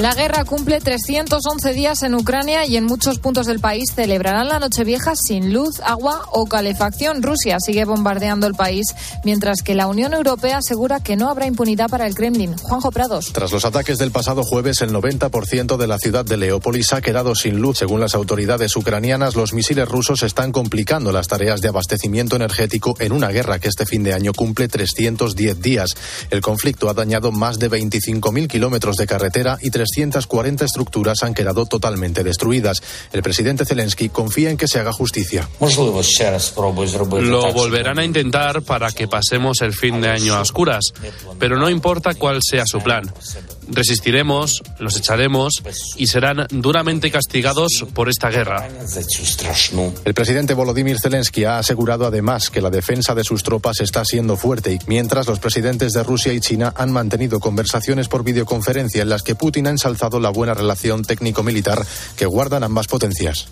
La guerra cumple 311 días en Ucrania y en muchos puntos del país celebrarán la Nochevieja sin luz, agua o calefacción. Rusia sigue bombardeando el país, mientras que la Unión Europea asegura que no habrá impunidad para el Kremlin. Juanjo Prados. Tras los ataques del pasado jueves, el 90% de la ciudad de Leópolis ha quedado sin luz. Según las autoridades ucranianas, los misiles rusos están complicando las tareas de abastecimiento energético en una guerra que este fin de año cumple 310 días. El conflicto ha dañado más de 25.000 kilómetros de carretera y 340 estructuras han quedado totalmente destruidas. El presidente Zelensky confía en que se haga justicia. Lo volverán a intentar para que pasemos el fin de año a oscuras, pero no importa cuál sea su plan. Resistiremos, los echaremos y serán duramente castigados por esta guerra. El presidente Volodymyr Zelensky ha asegurado además que la defensa de sus tropas está siendo fuerte, mientras los presidentes de Rusia y China han mantenido conversaciones por videoconferencia en las que Putin ha ensalzado la buena relación técnico-militar que guardan ambas potencias.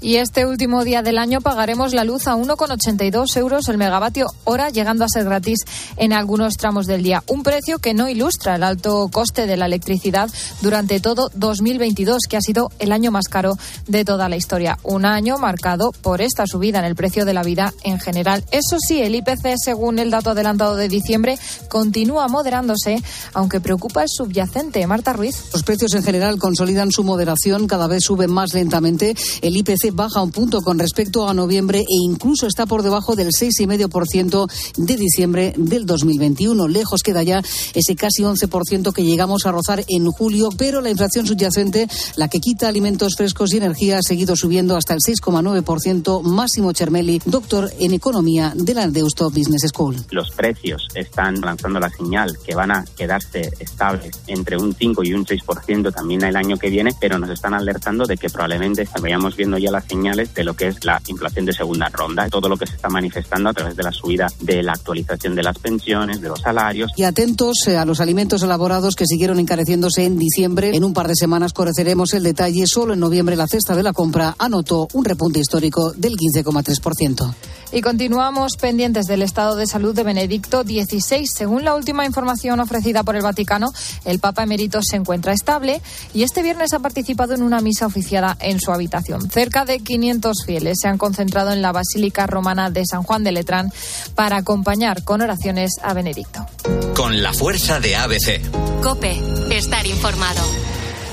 Y este último día del año pagaremos la luz a 1,82 euros el megavatio hora, llegando a ser gratis en algunos tramos del día. Un precio que no ilustra el alto coste de la electricidad durante todo 2022, que ha sido el año más caro de toda la historia. Un año marcado por esta subida en el precio de la vida en general. Eso sí, el IPC, según el dato adelantado de diciembre, continúa moderándose, aunque preocupa el subyacente. Marta Ruiz. Los precios en general consolidan su moderación, cada vez suben más lentamente. El IPC baja un punto con respecto a noviembre e incluso está por debajo del 6,5% de diciembre del 2021. Lejos queda ya ese casi 11% que llegamos a rozar en julio, pero la inflación subyacente, la que quita alimentos frescos y energía, ha seguido subiendo hasta el 6,9%. Máximo Chermeli, doctor en economía de la Deusto Business School. Los precios están lanzando la señal que van a quedarse estables entre un 5 y un 6% también el año que viene, pero nos están alertando de que probablemente vayamos viendo ya las señales de lo que es la inflación de segunda ronda, todo lo que se está manifestando a través de la subida de la actualización de las pensiones, de los salarios. Y atentos eh, a los alimentos elaborados que siguieron encareciéndose en diciembre. En un par de semanas conoceremos el detalle. Solo en noviembre la cesta de la compra anotó un repunte histórico del 15,3%. Y continuamos pendientes del estado de salud de Benedicto XVI. Según la última información ofrecida por el Vaticano, el Papa emérito se encuentra estable y este viernes ha participado en una misa oficiada en su habitación. Cerca de 500 fieles se han concentrado en la Basílica Romana de San Juan de Letrán para acompañar con oraciones a Benedicto. Con la fuerza de ABC. Cope, estar informado.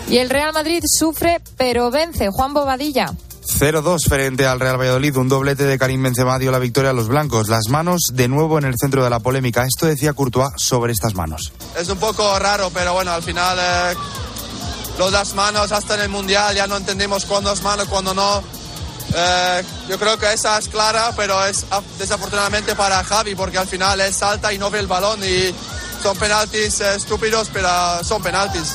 Y el Real Madrid sufre pero vence. Juan Bobadilla. 0-2 frente al Real Valladolid. Un doblete de Karim Benzema dio la victoria a los blancos. Las manos de nuevo en el centro de la polémica. Esto decía Courtois sobre estas manos. Es un poco raro, pero bueno, al final eh, los las manos hasta en el Mundial ya no entendimos cuándo es mano, cuándo no. Eh, yo creo que esa es clara, pero es desafortunadamente para Javi porque al final él salta y no ve el balón y son penaltis eh, estúpidos, pero son penaltis.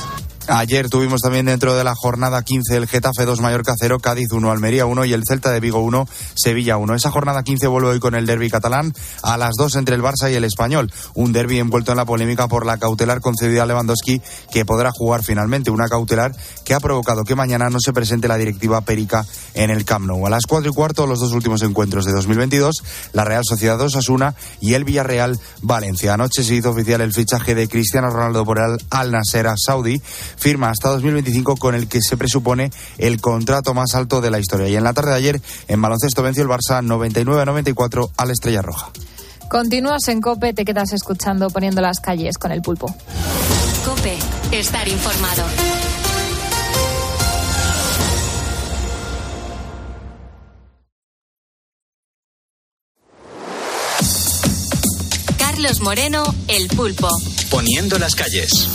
Ayer tuvimos también dentro de la jornada 15 el Getafe 2 Mallorca 0, Cádiz 1, Almería 1 y el Celta de Vigo 1, Sevilla 1. Esa jornada 15 vuelve hoy con el derby catalán a las 2 entre el Barça y el Español. Un derby envuelto en la polémica por la cautelar concedida a Lewandowski que podrá jugar finalmente. Una cautelar que ha provocado que mañana no se presente la directiva Perica en el Camp Nou. A las 4 y cuarto los dos últimos encuentros de 2022, la Real Sociedad Osasuna y el Villarreal Valencia. Anoche se hizo oficial el fichaje de Cristiano Ronaldo por el Al Nasser Saudi firma hasta 2025 con el que se presupone el contrato más alto de la historia. Y en la tarde de ayer, en baloncesto venció el Barça 99-94 al Estrella Roja. Continúas en Cope, te quedas escuchando poniendo las calles con el pulpo. Cope, estar informado. Carlos Moreno, el pulpo. Poniendo las calles.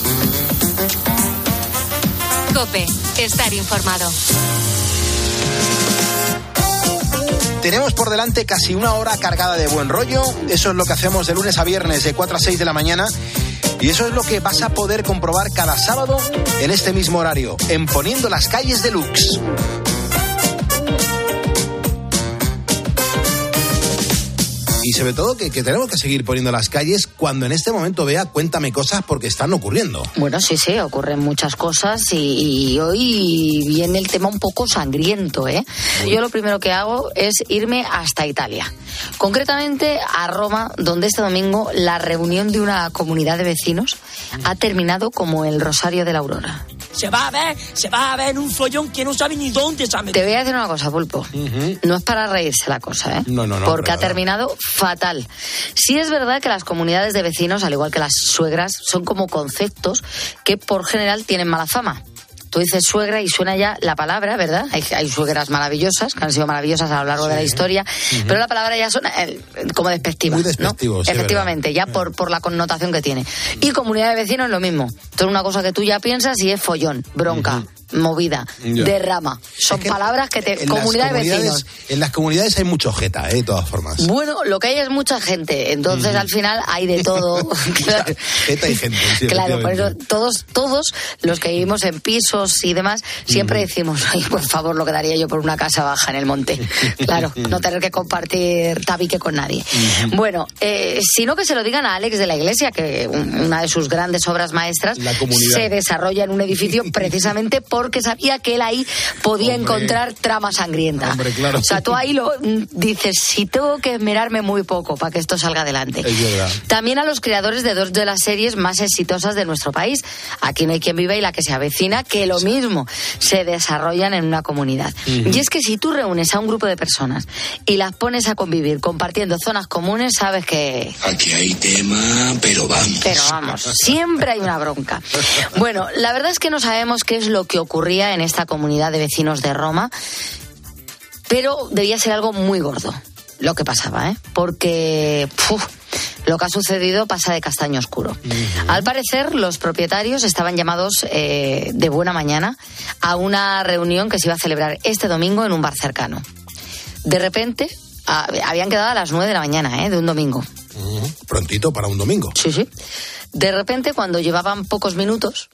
Cope, estar informado. Tenemos por delante casi una hora cargada de buen rollo. Eso es lo que hacemos de lunes a viernes de 4 a 6 de la mañana. Y eso es lo que vas a poder comprobar cada sábado en este mismo horario, en Poniendo las calles de Lux. Y sobre todo que, que tenemos que seguir poniendo las calles cuando en este momento vea cuéntame cosas porque están ocurriendo. Bueno, sí, sí, ocurren muchas cosas y, y hoy viene el tema un poco sangriento, ¿eh? Yo lo primero que hago es irme hasta Italia, concretamente a Roma, donde este domingo la reunión de una comunidad de vecinos ha terminado como el Rosario de la Aurora. Se va a ver, se va a ver un follón que no sabe ni dónde se ha Te voy a decir una cosa, Pulpo. No es para reírse la cosa, ¿eh? No, no, no, Porque ha terminado fatal. Sí es verdad que las comunidades de vecinos, al igual que las suegras, son como conceptos que por general tienen mala fama. Tú dices suegra y suena ya la palabra, ¿verdad? Hay, hay suegras maravillosas, que han sido maravillosas a lo largo de la historia, pero la palabra ya suena eh, como despectiva. Muy ¿no? despectivo, sí, Efectivamente, ya por, por la connotación que tiene. Y comunidad de vecinos lo mismo. Esto es una cosa que tú ya piensas y es follón, bronca, movida, derrama. Son palabras que te... Comunidad de vecinos. En las comunidades hay mucho jeta, ¿eh? de todas formas. Bueno, lo que hay es mucha gente, entonces al final hay de todo. claro, Jeta y gente. sí, claro, por eso todos, todos los que vivimos en pisos y demás, siempre decimos, ay, por favor, lo que daría yo por una casa baja en el monte. Claro, no tener que compartir tabique con nadie. Bueno, eh, sino que se lo digan a Alex de la Iglesia, que un- una de sus grandes obras maestras se desarrolla en un edificio precisamente porque sabía que él ahí podía Hombre. encontrar trama sangrienta. Hombre, claro. O sea, tú ahí lo mm, dices, si tengo que esmerarme muy poco para que esto salga adelante. Es verdad. También a los creadores de dos de las series más exitosas de nuestro país, Aquí no hay quien viva y la que se avecina, que lo mismo se desarrollan en una comunidad. Y es que si tú reúnes a un grupo de personas y las pones a convivir compartiendo zonas comunes, sabes que Aquí hay tema, pero vamos. pero vamos, siempre hay una bronca. Bueno, la verdad es que no sabemos qué es lo que ocurría en esta comunidad de vecinos de Roma, pero debía ser algo muy gordo lo que pasaba, ¿eh? Porque puf, lo que ha sucedido pasa de castaño oscuro. Al parecer, los propietarios estaban llamados eh, de buena mañana a una reunión que se iba a celebrar este domingo en un bar cercano. De repente, a- habían quedado a las 9 de la mañana, ¿eh? De un domingo. Prontito para un domingo. Sí, sí. De repente, cuando llevaban pocos minutos,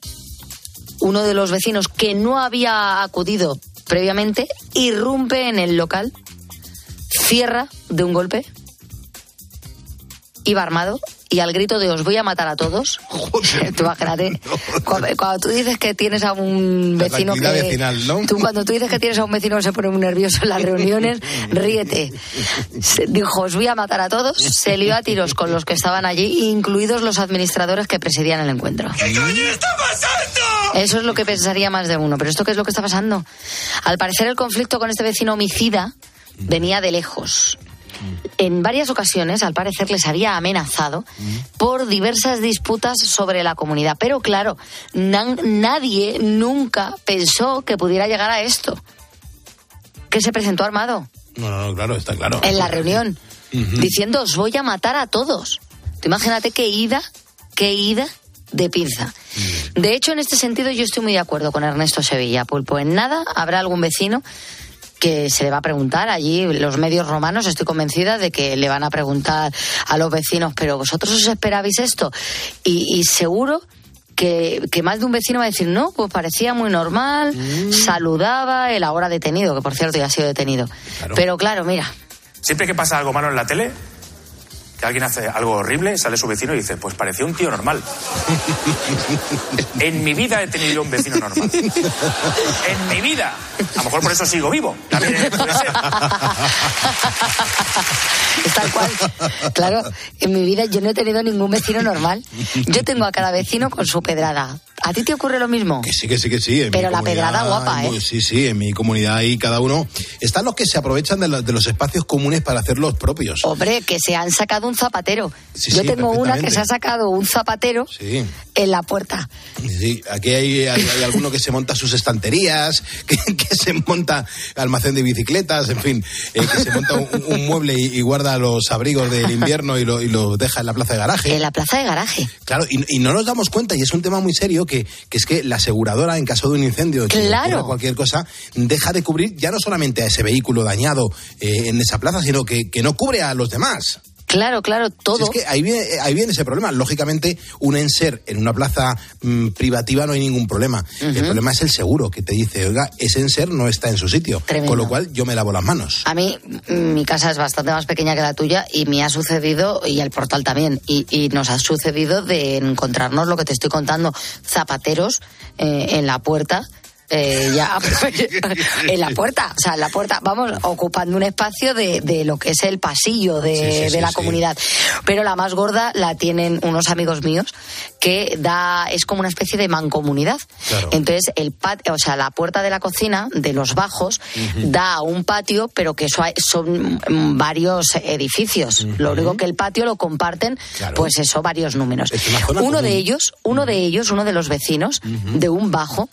uno de los vecinos que no había acudido previamente irrumpe en el local, cierra de un golpe, iba armado y al grito de os voy a matar a todos, tú imagínate, cuando, cuando tú dices que tienes a un vecino que... vecinal, ¿no? Tú cuando tú dices que tienes a un vecino que se pone muy nervioso en las reuniones, ríete. Se- dijo, os voy a matar a todos, se lió a tiros con los que estaban allí, incluidos los administradores que presidían el encuentro. ¿Qué coño está pasando? Eso es lo que pensaría más de uno. Pero ¿esto qué es lo que está pasando? Al parecer el conflicto con este vecino homicida venía de lejos. En varias ocasiones, al parecer, les había amenazado por diversas disputas sobre la comunidad. Pero claro, nadie nunca pensó que pudiera llegar a esto. Que se presentó armado No, no, no, claro, está claro. en la reunión, diciendo os voy a matar a todos. Imagínate qué ida, qué ida de pinza. De hecho, en este sentido yo estoy muy de acuerdo con Ernesto Sevilla, Pulpo. En nada habrá algún vecino que se le va a preguntar allí, los medios romanos, estoy convencida de que le van a preguntar a los vecinos, pero vosotros os esperabais esto. Y, y seguro que, que más de un vecino va a decir, no, pues parecía muy normal, saludaba, el ahora detenido, que por cierto ya ha sido detenido. Pero claro, mira, Siempre que pasa algo malo en la tele, que alguien hace algo horrible, sale su vecino y dice, pues parecía un tío normal. en mi vida he tenido yo un vecino normal. En mi vida. A lo mejor por eso sigo vivo. También puede ser. Es tal cual. Claro, en mi vida yo no he tenido ningún vecino normal. Yo tengo a cada vecino con su pedrada. ¿A ti te ocurre lo mismo? Que sí, que sí, que sí. en Pero la pedrada guapa, ¿eh? Sí, sí, en mi comunidad ahí cada uno. Están los que se aprovechan de, la- de los espacios comunes para hacer los propios. Hombre, que se han sacado un zapatero. Sí, Yo sí, tengo una que se ha sacado un zapatero Sí. en la puerta. Sí, aquí hay, hay, hay alguno que se monta sus estanterías, que, que se monta almacén de bicicletas, en fin, eh, que se monta un, un mueble y, y guarda los abrigos del invierno y lo, y lo deja en la plaza de garaje. En la plaza de garaje. Claro, y, y no nos damos cuenta, y es un tema muy serio, que, que es que la aseguradora, en caso de un incendio, Claro. ocurra cualquier cosa, deja de cubrir ya no solamente a ese vehículo dañado eh, en esa plaza, sino que, que no cubre a los demás. Claro, claro, todo. Si es que ahí viene, ahí viene ese problema. Lógicamente, un enser en una plaza mm, privativa no hay ningún problema. El problema es el seguro, que te dice, oiga, ese enser no está en su sitio. Tremendo. Con lo cual, yo me lavo las manos. A mí, mm, mi casa es bastante más pequeña que la tuya y me ha sucedido, y el portal también, y, y nos ha sucedido de encontrarnos lo que te estoy contando, zapateros eh, en la puerta. Eh, ya en la puerta, o sea, en la puerta, vamos, ocupando un espacio de, de lo que es el pasillo de, Sí, sí, sí, de la comunidad. Pero la más gorda la tienen unos amigos míos que da, es como una especie de mancomunidad. Entonces, el patio, o sea, la puerta de la cocina, de los bajos, da a un patio, pero que eso hay- son mm, varios edificios. Lo único que el patio lo comparten, Claro. pues eso, varios números. Uno de ellos, uno de ellos, uno de los vecinos, de un bajo,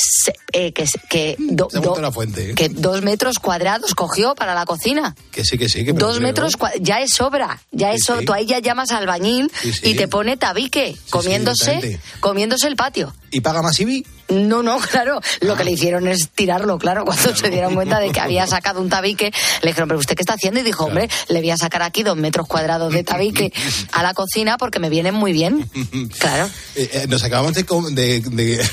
se- eh, que, que, do- do- la fuente, ¿eh? que dos metros cuadrados cogió para la cocina. Que sí, que sí. Que me Dos metros, cua- ya es sobra, ya es Sí. Tú ahí ya llamas al albañil Sí, y te pone tabique, comiéndose, comiéndose el patio. ¿Y paga más IBI? No, no, claro. Lo Ah. que le hicieron es tirarlo, claro. Cuando se dieron cuenta de que había sacado un tabique, le dijeron, ¿pero usted qué está haciendo? Y dijo, hombre, le voy a sacar aquí dos metros cuadrados de tabique a la cocina porque me vienen muy bien. Claro. Eh, eh, nos acabamos de, com- de- de-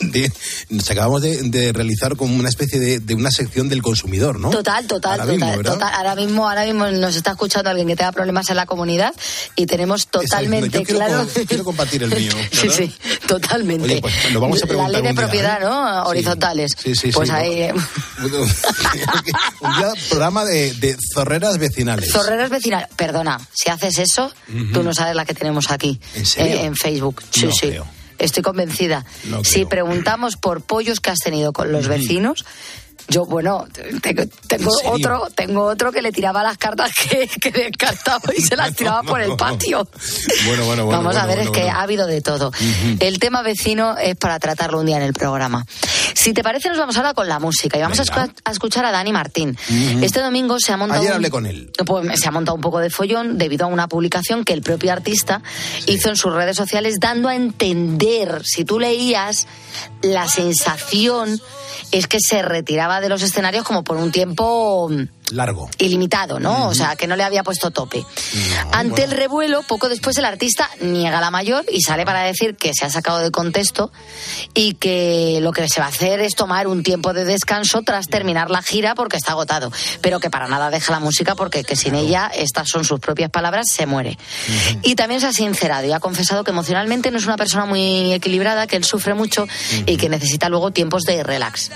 de- nos acabamos de, de realizar como una especie de, de una sección del consumidor, ¿no? Total, total, Ahora total, mismo, ¿verdad? total. Ahora mismo, ahora mismo nos está escuchando alguien que tenga problemas en la comunidad y tenemos totalmente quiero, claro. quiero compartir el mío. Sí, ¿verdad? sí, totalmente. Oye, pues lo vamos a La ley de día, propiedad, ¿eh? ¿no? Horizontales. Sí, sí, Pues sí, ahí. eh, Un día programa de, de zorreras vecinales. Zorreros vecinales. Perdona, si haces eso, tú no sabes la que tenemos aquí. ¿En serio? Eh, en Facebook. Sí, No sí. creo. Estoy convencida. No si preguntamos por pollos que has tenido con los vecinos. Yo, bueno, tengo, otro, tengo otro que le tiraba las cartas que, que descartaba y se las tiraba por el patio. Bueno, bueno, bueno. Vamos a ver, bueno, es que ha habido de todo. El tema vecino es para tratarlo un día en el programa. Si te parece, nos vamos ahora con la música y vamos a, Venga. escu- a escuchar a Dani Martín. Este domingo se ha montado. Ayer un- hablé con él. pues se ha montado un poco de follón debido a una publicación que el propio artista hizo en sus redes sociales dando a entender, si tú leías, la sensación es que se retiraba de los escenarios como por un tiempo Largo. ilimitado, ¿no? O sea, que no le había puesto tope. Ante el revuelo, poco después el artista niega la mayor y sale para decir que se ha sacado de contexto y que lo que se va a hacer es tomar un tiempo de descanso tras terminar la gira porque está agotado, pero que para nada deja la música porque que sin ella, estas son sus propias palabras, se muere. Y también se ha sincerado y ha confesado que emocionalmente no es una persona muy equilibrada, que él sufre mucho y que necesita luego tiempos de relax.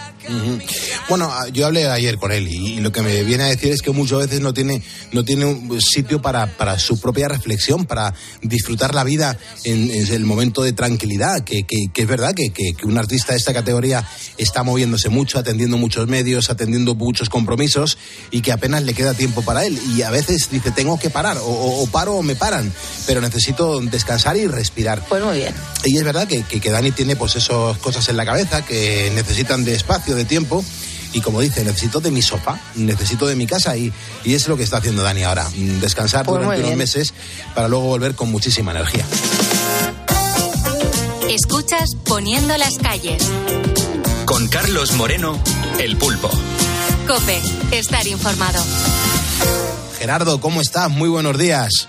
Bueno, yo hablé ayer con él y lo que me viene a decir es que muchas veces no tiene, no tiene un sitio para, para su propia reflexión, para disfrutar la vida en, en el momento de tranquilidad, que, que- que es verdad que, que- un artista de esta categoría está moviéndose mucho, atendiendo muchos medios, atendiendo muchos compromisos y que apenas le queda tiempo para él. Y a veces dice, tengo que parar, o, paro o me paran, pero necesito descansar y respirar. Pues muy bien. Y es verdad que, que, que Dani tiene pues esas cosas en la cabeza que necesitan de espacio, de tiempo. Y como dice, necesito de mi sofá, necesito de mi casa y, y es lo que está haciendo Dani ahora. mm, Descansar Pues durante unos meses para luego volver con muchísima energía. Escuchas Poniendo las calles. Con Carlos Moreno, El Pulpo. Cope, estar informado. Gerardo, ¿cómo estás? Muy buenos días.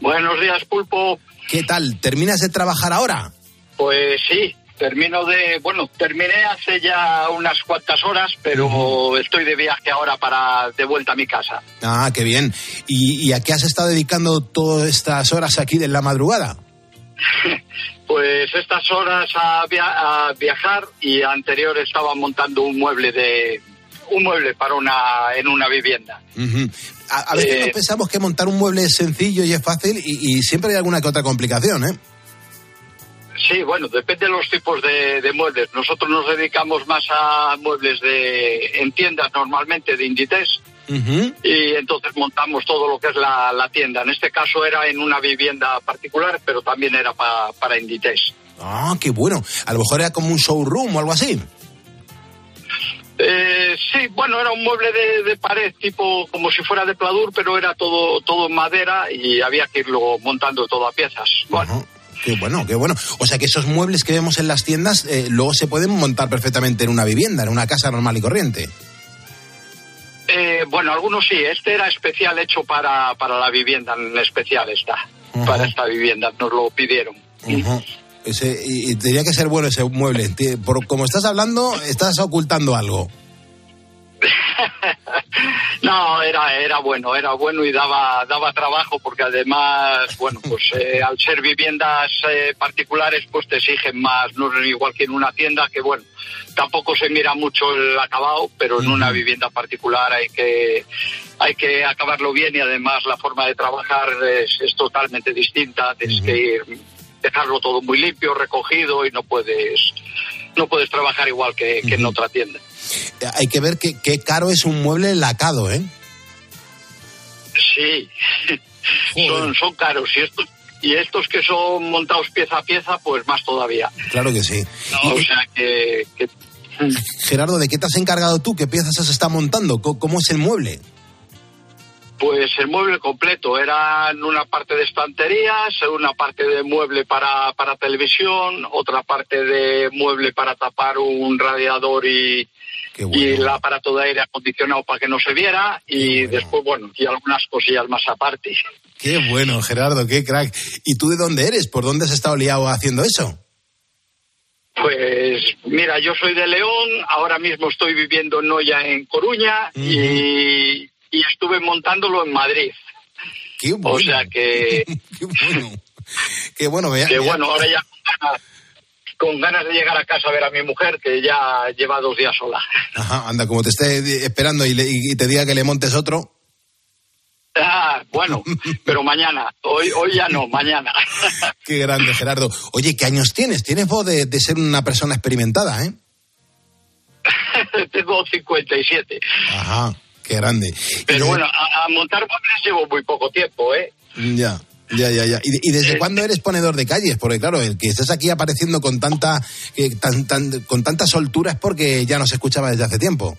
Buenos días, Pulpo. ¿Qué tal? ¿Terminas de trabajar ahora? Pues sí, termino de. Bueno, terminé hace ya unas cuantas horas, pero estoy de viaje ahora para de vuelta a mi casa. Ah, qué bien. ¿Y, y a qué has estado dedicando todas estas horas aquí de la madrugada? Pues estas horas a, via- a viajar y anterior estaba montando un mueble de un mueble para una en una vivienda. A veces Eh. no pensamos que montar un mueble es sencillo y es fácil y, y siempre hay alguna que otra complicación, ¿eh? Sí, bueno, depende de los tipos de, de muebles. Nosotros nos dedicamos más a muebles de en tiendas normalmente de Inditex y entonces montamos todo lo que es la, la tienda. En este caso era en una vivienda particular, pero también era pa- para Inditex. Ah, qué bueno. A lo mejor era como un showroom o algo así. Eh, sí, bueno, era un mueble de, de pared tipo como si fuera de pladur, pero era todo todo en madera y había que irlo montando todo a piezas. Bueno, Qué bueno, qué bueno. O sea que esos muebles que vemos en las tiendas eh, luego se pueden montar perfectamente en una vivienda, en una casa normal y corriente. Eh, bueno, algunos sí. Este era especial hecho para, para la vivienda, en especial está. Para esta vivienda, nos lo pidieron. Ese- y, y tenía que ser bueno ese mueble. Por como estás hablando, estás ocultando algo. No, era, era bueno, era bueno y daba, daba trabajo porque además, bueno, pues eh, al ser viviendas eh, particulares, pues te exigen más, no es igual que en una tienda, que bueno, tampoco se mira mucho el acabado, pero en una vivienda particular hay que, hay que acabarlo bien y además la forma de trabajar es, es totalmente distinta, tienes que ir, dejarlo todo muy limpio, recogido y no puedes, no puedes trabajar igual que, que en otra tienda. Hay que ver qué qué caro es un mueble lacado, ¿eh? Sí, son, son caros y estos, y estos que son montados pieza a pieza, pues más todavía. Claro que sí. No, o sea que, que Gerardo, ¿de qué te has encargado tú? ¿Qué piezas se está montando? ¿Cómo, cómo es el mueble? Pues el mueble completo, eran una parte de estanterías, una parte de mueble para, para televisión, otra parte de mueble para tapar un radiador y, y el aparato de aire acondicionado para que no se viera y después, bueno, y algunas cosillas más aparte. Qué bueno, Gerardo, qué crack. ¿Y tú de dónde eres? ¿Por dónde has estado liado haciendo eso? Pues mira, yo soy de León, ahora mismo estoy viviendo en Noya, en Coruña, y, y estuve montándolo en Madrid. Qué bueno. O sea que, Qué bueno, vea. que bueno, ahora ya con ganas, de llegar a casa a ver a mi mujer, que ya lleva dos días sola. Ajá, anda, como te esté esperando y, le- y te diga que le montes otro. Ah, bueno, pero mañana, hoy, hoy ya no, mañana. Qué grande, Gerardo. Oye, ¿qué años tienes? Tienes voz de, de ser una persona experimentada, ¿eh? Tengo 57. Ajá, qué grande. Pero bueno, a, a montar muebles llevo muy poco tiempo, ¿eh? Ya, ya, ya, ya. ¿Y, de- y desde cuándo eres ponedor de calles? Porque claro, el que estés aquí apareciendo con tanta, que tan, tan- con tanta soltura es porque ya no se escuchaba desde hace tiempo.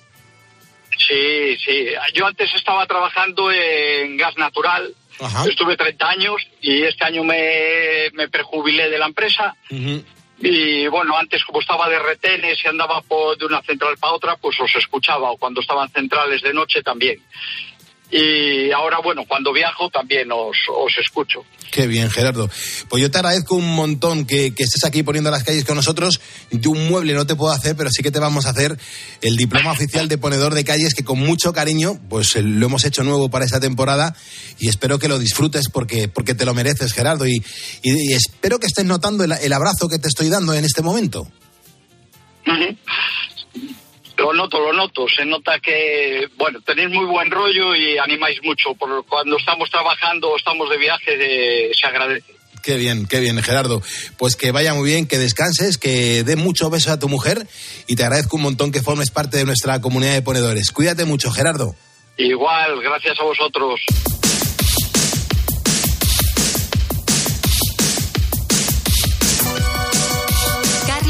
Sí, sí. Yo antes estaba trabajando en gas natural. Ajá. Estuve 30 años y este año me, me prejubilé de la empresa. Y bueno, antes como estaba de retenes y andaba por, de una central para otra, pues os escuchaba. O cuando estaban centrales de noche también. Y ahora, bueno, cuando viajo también os, os escucho. Qué bien, Gerardo. Pues yo te agradezco un montón que, que estés aquí poniendo las calles con nosotros. Yo un mueble no te puedo hacer, pero sí que te vamos a hacer el diploma oficial de ponedor de calles que con mucho cariño, pues eh, lo hemos hecho nuevo para esta temporada y espero que lo disfrutes porque, porque te lo mereces, Gerardo. Y, y- y espero que estés notando el, el abrazo que te estoy dando en este momento. Lo noto, lo noto. Se nota que, bueno, tenéis muy buen rollo y animáis mucho. Por cuando estamos trabajando o estamos de viaje, eh, se agradece. Qué bien, qué bien, Gerardo. Pues que vaya muy bien, que descanses, que dé mucho beso a tu mujer y te agradezco un montón que formes parte de nuestra comunidad de ponedores. Cuídate mucho, Gerardo. Igual, gracias a vosotros.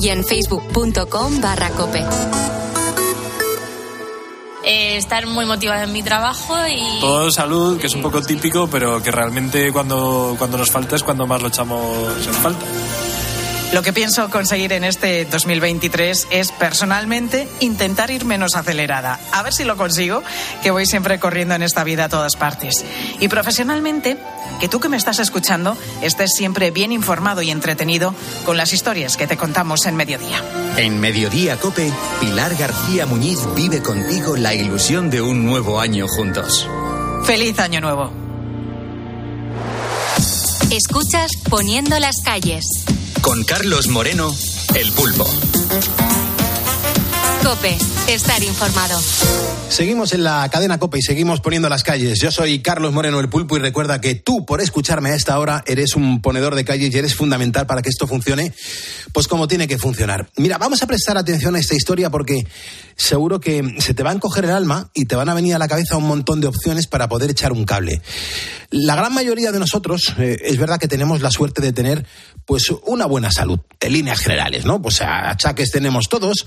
Y en facebook.com barra cope. Eh, estar muy motivada en mi trabajo y... Todo salud, que es un poco típico, pero que realmente cuando, cuando nos falta es cuando más lo echamos en falta. Lo que pienso conseguir en este 2023 es personalmente intentar ir menos acelerada. A ver si lo consigo, que voy siempre corriendo en esta vida a todas partes. Y profesionalmente, que tú que me estás escuchando estés siempre bien informado y entretenido con las historias que te contamos en mediodía. En Mediodía Cope, Pilar García Muñiz vive contigo la ilusión de un nuevo año juntos. Feliz año nuevo. Escuchas Poniendo las calles. Con Carlos Moreno, El Pulpo. Cope, estar informado. Seguimos en la cadena Copa y seguimos poniendo las calles. Yo soy Carlos Moreno el Pulpo y recuerda que tú, por escucharme a esta hora, eres un ponedor de calles y eres fundamental para que esto funcione, pues como tiene que funcionar. Mira, vamos a prestar atención a esta historia porque seguro que se te va a encoger el alma y te van a venir a la cabeza un montón de opciones para poder echar un cable. La gran mayoría de nosotros, eh, es verdad que tenemos la suerte de tener, pues, una buena salud, en líneas generales, ¿no? Pues achaques tenemos todos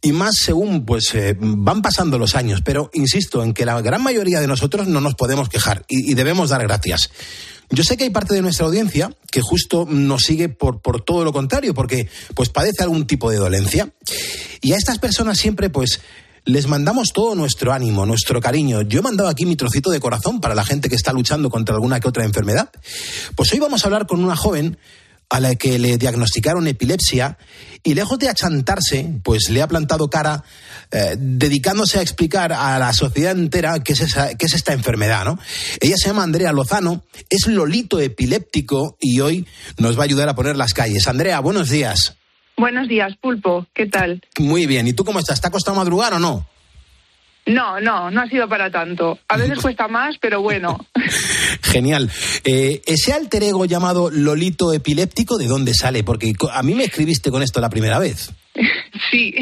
y más según pues eh, van pasando los años. Pero insisto en que la gran mayoría de nosotros no nos podemos quejar y, y debemos dar gracias. Yo sé que hay parte de nuestra audiencia que justo nos sigue por, por todo lo contrario, porque pues padece algún tipo de dolencia. Y a estas personas siempre pues les mandamos todo nuestro ánimo, nuestro cariño. Yo he mandado aquí mi trocito de corazón para la gente que está luchando contra alguna que otra enfermedad. Pues hoy vamos a hablar con una joven a la que le diagnosticaron epilepsia y lejos de achantarse, pues le ha plantado cara eh, dedicándose a explicar a la sociedad entera qué es, esa, qué es esta enfermedad, ¿no? Ella se llama Andrea Lozano, es lolito epiléptico y hoy nos va a ayudar a poner las calles. Andrea, buenos días. Buenos días, Pulpo. ¿Qué tal? Muy bien. ¿Y tú cómo estás? ¿Te ha costado madrugar o no? No, no, no ha sido para tanto. A veces cuesta más, pero bueno. Genial. Eh, ese alter ego llamado Lolito epiléptico, ¿de dónde sale? Porque a mí me escribiste con esto la primera vez. Sí,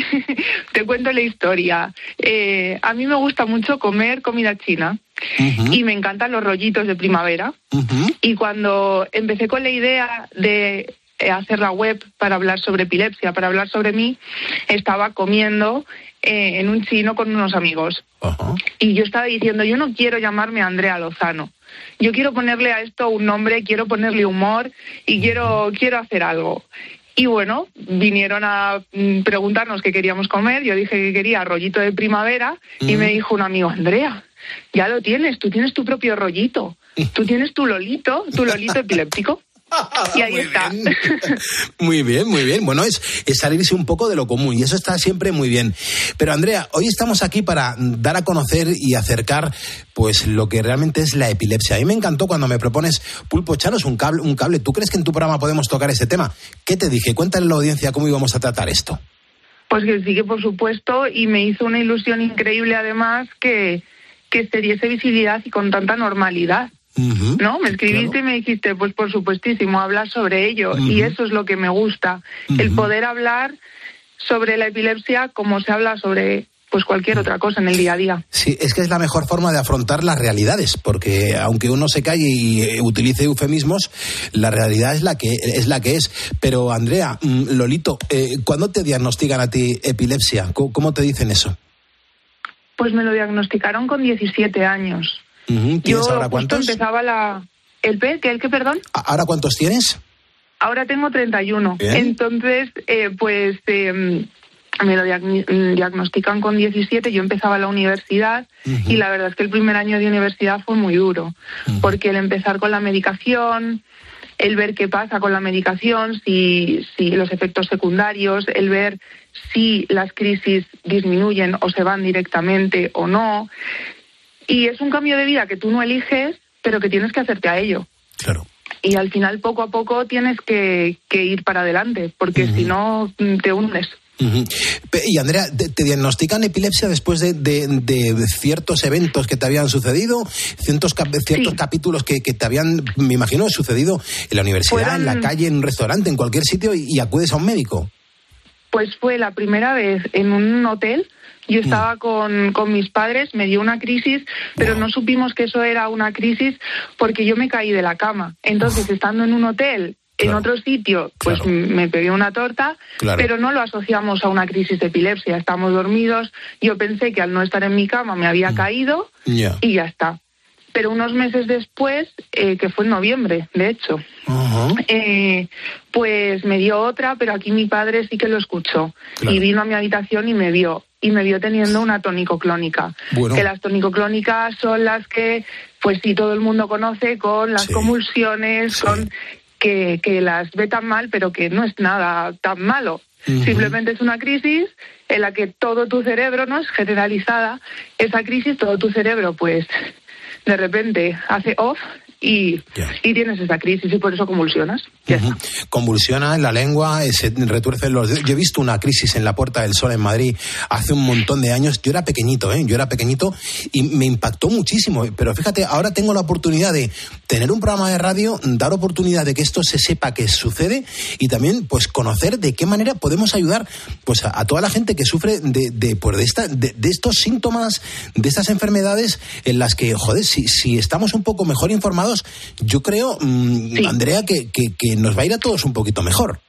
te cuento la historia. Eh, a mí me gusta mucho comer comida china y me encantan los rollitos de primavera. Y cuando empecé con la idea de hacer la web para hablar sobre epilepsia, para hablar sobre mí, estaba comiendo eh, en un chino con unos amigos. Y yo estaba diciendo, yo no quiero llamarme Andrea Lozano. Yo quiero ponerle a esto un nombre, quiero ponerle humor y quiero, quiero hacer algo. Y bueno, vinieron a mm, preguntarnos qué queríamos comer. Yo dije que quería rollito de primavera y me dijo un amigo, Andrea, ya lo tienes, tú tienes tu propio rollito. Tú tienes tu lolito, tu lolito epiléptico. Y ahí está. Muy bien, muy bien. Bueno, es, es salirse un poco de lo común y eso está siempre muy bien. Pero Andrea, hoy estamos aquí para dar a conocer y acercar pues lo que realmente es la epilepsia. A mí me encantó cuando me propones, Pulpo, echaros un cable, un cable. ¿Tú crees que en tu programa podemos tocar ese tema? ¿Qué te dije? Cuéntale a la audiencia cómo íbamos a tratar esto. Pues que sí que por supuesto y me hizo una ilusión increíble además que, que se diese visibilidad y con tanta normalidad. ¿No? Me escribiste y me dijiste, pues por supuestísimo, hablar sobre ello. Y eso es lo que me gusta, el poder hablar sobre la epilepsia como se habla sobre pues cualquier otra cosa en el día a día. Sí, es que es la mejor forma de afrontar las realidades, porque aunque uno se calle y eh, utilice eufemismos, la realidad es la que es la que es. Pero Andrea, mm, Lolito, eh, ¿cuándo te diagnostican a ti epilepsia? ¿Cómo, cómo te dicen eso? Pues me lo diagnosticaron con 17 años. Ujú, Yo ¿Tienes ahora justo cuántos? empezaba la... ¿El P? ¿Qué, el qué, perdón? ¿Ahora cuántos tienes? Ahora tengo 31. Bien. Entonces, eh, pues eh, me lo mm, diagnostican con 17. Yo empezaba la universidad y la verdad es que el primer año de universidad fue muy duro. Porque el empezar con la medicación, el ver qué pasa con la medicación, si, si los efectos secundarios, el ver si las crisis disminuyen o se van directamente o no. Y es un cambio de vida que tú no eliges, pero que tienes que hacerte a ello. Y al final, poco a poco, tienes que, que ir para adelante, porque si no, mm, te hundes. Y Andrea, ¿te, te diagnostican epilepsia después de, de- de ciertos eventos que te habían sucedido? Ciertos, cap- ciertos capítulos que, que te habían, me imagino, sucedido en la universidad, en la calle, en un restaurante, en cualquier sitio y, y acudes a un médico. Pues fue la primera vez en un hotel. Yo Mm. estaba con, con mis padres, me dio una crisis, pero no supimos que eso era una crisis porque yo me caí de la cama. Entonces, estando en un hotel En otro sitio, pues me pegué una torta, Claro. pero no lo asociamos a una crisis de epilepsia. Estamos dormidos. Yo pensé que al no estar en mi cama me había caído Ya. y ya está. Pero unos meses después, eh, que fue en noviembre, de hecho, eh, pues me dio otra, pero aquí mi padre sí que lo escuchó. Y vino a mi habitación y me vio. Y me vio teniendo una tónico-clónica. Bueno. Que las tonicoclónicas son las que, pues sí, todo el mundo conoce con las convulsiones, con que, que las ve tan mal, pero que no es nada tan malo. Simplemente es una crisis en la que todo tu cerebro, ¿no? Es generalizada. Esa crisis, todo tu cerebro, pues, de repente hace off y, y tienes esa crisis y por eso convulsionas. Ujú. Convulsiona en la lengua, eh, se retuercen los dedos. Yo he visto una crisis en la Puerta del Sol en Madrid hace un montón de años. Yo era pequeñito, ¿eh? Yo era pequeñito y me impactó muchísimo. Pero fíjate, ahora tengo la oportunidad de tener un programa de radio, dar oportunidad de que esto se sepa que sucede y también, pues, conocer de qué manera podemos ayudar, pues, a, a toda la gente que sufre de, de, pues, de, esta, de, de estos síntomas, de estas enfermedades en las que, joder, si, si estamos un poco mejor informados, yo creo, mm, Andrea, que, que, que nos va a ir a todos un poquito mejor.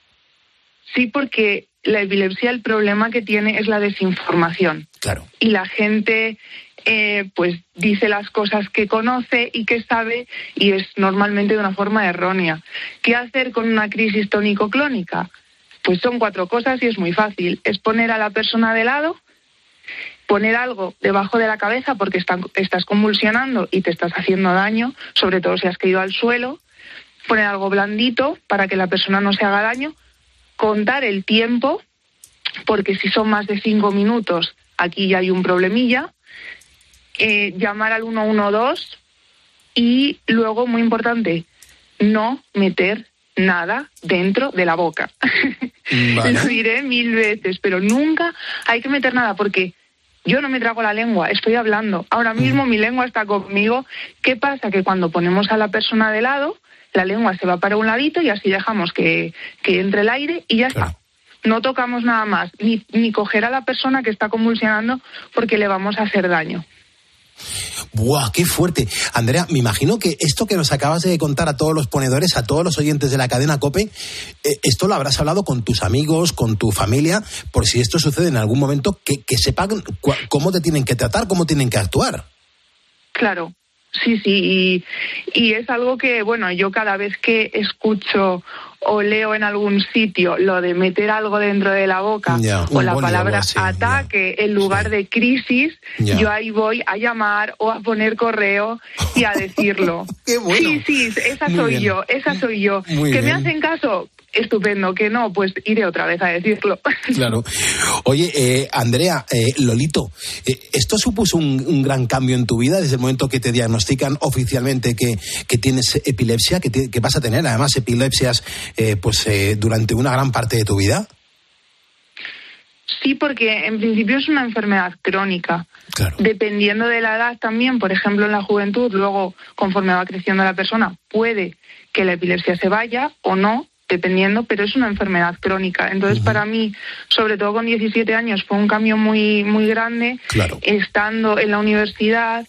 Sí, porque la epilepsia, el problema que tiene es la desinformación. Claro. Y la gente, eh, pues, dice las cosas que conoce y que sabe y es normalmente de una forma errónea. ¿Qué hacer con una crisis tónico-clónica? Pues son cuatro cosas y es muy fácil. Es poner a la persona de lado, poner algo debajo de la cabeza porque están- estás convulsionando y te estás haciendo daño, sobre todo si has caído al suelo, poner algo blandito para que la persona no se haga daño, contar el tiempo, porque si son más de cinco minutos, aquí ya hay un problemilla, eh, llamar al 112 y luego, muy importante, no meter nada dentro de la boca. Lo diré mil veces, pero nunca hay que meter nada porque yo no me trago la lengua, estoy hablando. Ahora mismo mi lengua está conmigo. ¿Qué pasa? Que cuando ponemos a la persona de lado, la lengua se va para un ladito y así dejamos que, que entre el aire y ya está. No tocamos nada más, ni, ni coger a la persona que está convulsionando porque le vamos a hacer daño. ¡Buah, qué fuerte! Andrea, me imagino que esto que nos acabas de contar a todos los ponedores, a todos los oyentes de la cadena COPE, eh, esto lo habrás hablado con tus amigos, con tu familia, por si esto sucede en algún momento, que, sepan cómo te tienen que tratar, cómo tienen que actuar. Claro, sí, sí, y es algo que, bueno, yo cada vez que escucho o leo en algún sitio lo de meter algo dentro de la boca o la palabra así, ataque en lugar de crisis, yo ahí voy a llamar o a poner correo y a decirlo. Sí, sí, esa Muy soy bien. yo, esa soy yo. Muy ¿Que me hacen caso? Estupendo, que no, pues iré otra vez a decirlo. Claro. Oye, eh, Andrea, eh, Lolito, eh, ¿esto supuso un, un gran cambio en tu vida desde el momento que te diagnostican oficialmente que, que tienes epilepsia, que, te- que vas a tener además epilepsias eh, pues durante una gran parte de tu vida? Sí, porque en principio es una enfermedad crónica. Dependiendo de la edad también, por ejemplo, en la juventud, luego, conforme va creciendo la persona, puede que la epilepsia se vaya o no, dependiendo, pero es una enfermedad crónica. Entonces, para mí, sobre todo con 17 años, fue un cambio muy, muy grande. Estando en la universidad,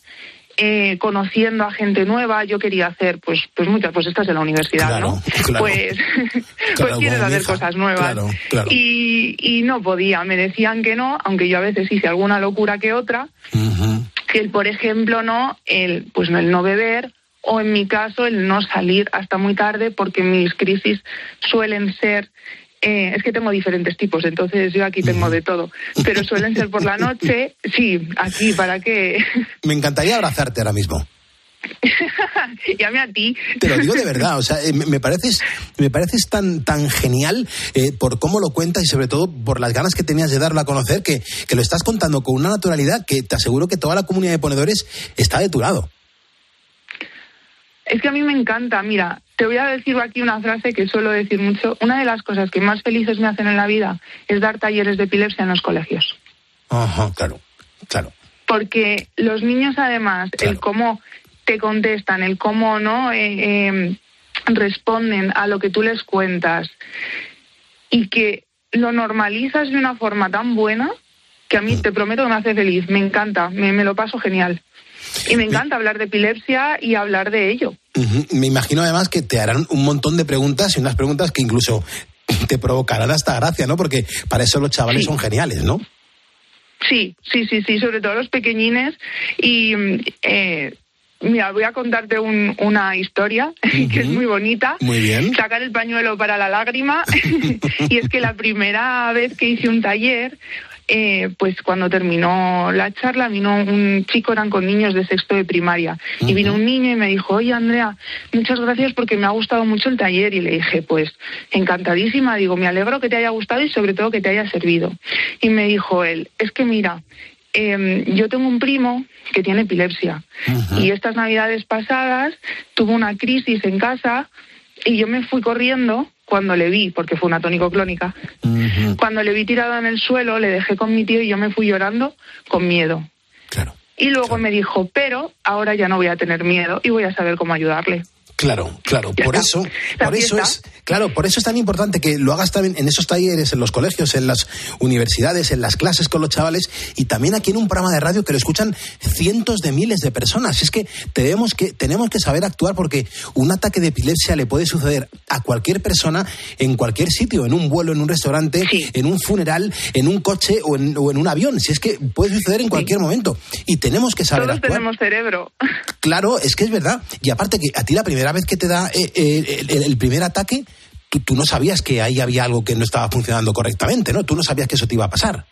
eh, conociendo a gente nueva, yo quería hacer, pues, pues muchas, pues estás en la universidad, ¿no? claro. Pues, pues Claro, quieres como mi hacer hija. cosas nuevas. Claro, claro. Y, y no podía, me decían que no, aunque yo a veces hice alguna locura que otra, que el, por ejemplo, no, el, pues no, el no beber o en mi caso el no salir hasta muy tarde porque mis crisis suelen ser eh, es que tengo diferentes tipos, entonces yo aquí tengo de todo, pero suelen ser por la noche, sí, aquí, ¿para qué? Me encantaría abrazarte ahora mismo. Llame a ti. Te lo digo de verdad, o sea, eh, me me pareces, me pareces tan, tan genial eh, por cómo lo cuentas y sobre todo por las ganas que tenías de darlo a conocer, que, que lo estás contando con una naturalidad que te aseguro que toda la comunidad de ponedores está de tu lado. Es que a mí me encanta, mira, te voy a decir aquí una frase que suelo decir mucho. Una de las cosas que más felices me hacen en la vida es dar talleres de epilepsia en los colegios. Ajá, claro, claro. Porque los niños, además, el cómo te contestan, el cómo no Eh, eh, responden a lo que tú les cuentas y que lo normalizas de una forma tan buena que a mí te prometo que me hace feliz. Me encanta, me, me lo paso genial. Y me encanta hablar de epilepsia y hablar de ello. Me imagino además que te harán un montón de preguntas y unas preguntas que incluso te provocarán hasta gracia, ¿no? Porque para eso los chavales son geniales, ¿no? Sí, sí, sí, sí, sobre todo los pequeñines. Y eh, mira, voy a contarte un- una historia que es muy bonita. Muy bien. Sacar el pañuelo para la lágrima. y es que la primera vez que hice un taller, eh, pues cuando terminó la charla, vino un chico, eran con niños de sexto de primaria, y vino un niño y me dijo, oye Andrea, muchas gracias porque me ha gustado mucho el taller. Y le dije, pues encantadísima, digo, me alegro que te haya gustado y sobre todo que te haya servido. Y me dijo él, es que mira, em, yo tengo un primo que tiene epilepsia y estas navidades pasadas tuvo una crisis en casa y yo me fui corriendo cuando le vi, porque fue una tónico clónica, cuando le vi tirado en el suelo, le dejé con mi tío y yo me fui llorando con miedo. Y luego me dijo, pero ahora ya no voy a tener miedo y voy a saber cómo ayudarle. Claro, claro. Por eso, por eso es, claro, por eso es tan importante que lo hagas también en esos talleres, en los colegios, en las universidades, en las clases con los chavales y también aquí en un programa de radio que lo escuchan cientos de miles de personas. Es que tenemos que tenemos que saber actuar porque un ataque de epilepsia le puede suceder a cualquier persona en cualquier sitio, en un vuelo, en un restaurante, en un funeral, en un coche o en, o en un avión. Si es que puede suceder en cualquier momento y tenemos que saber Todos actuar. tenemos cerebro. Claro, es que es verdad. Y aparte que a ti la primera vez que te da eh, eh, el, el primer ataque, tú, tú no sabías que ahí había algo que no estaba funcionando correctamente, ¿no? Tú no sabías que eso te iba a pasar.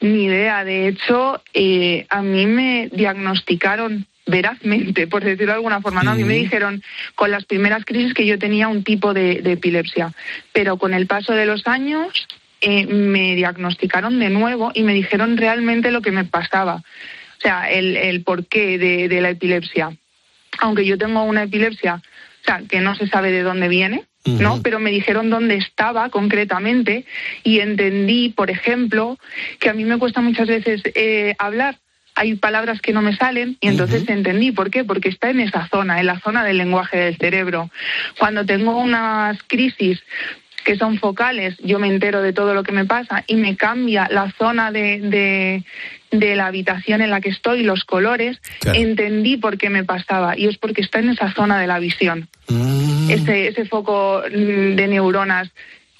Ni idea. De hecho, eh, a mí me diagnosticaron verazmente, por decirlo de alguna forma, ¿no? A mí me dijeron con las primeras crisis que yo tenía un tipo de, de epilepsia, pero con el paso de los años eh, me diagnosticaron de nuevo y me dijeron realmente lo que me pasaba, o sea, el, el porqué de, de la epilepsia. Aunque yo tengo una epilepsia, o sea, que no se sabe de dónde viene, ¿no? Pero me dijeron dónde estaba concretamente y entendí, por ejemplo, que a mí me cuesta muchas veces eh, hablar. Hay palabras que no me salen y entonces entendí por qué, porque está en esa zona, en la zona del lenguaje del cerebro. Cuando tengo unas crisis que son focales, yo me entero de todo lo que me pasa y me cambia la zona de, de, de la habitación en la que estoy, los colores, entendí por qué me pasaba y es porque está en esa zona de la visión ese, ese foco mm, de neuronas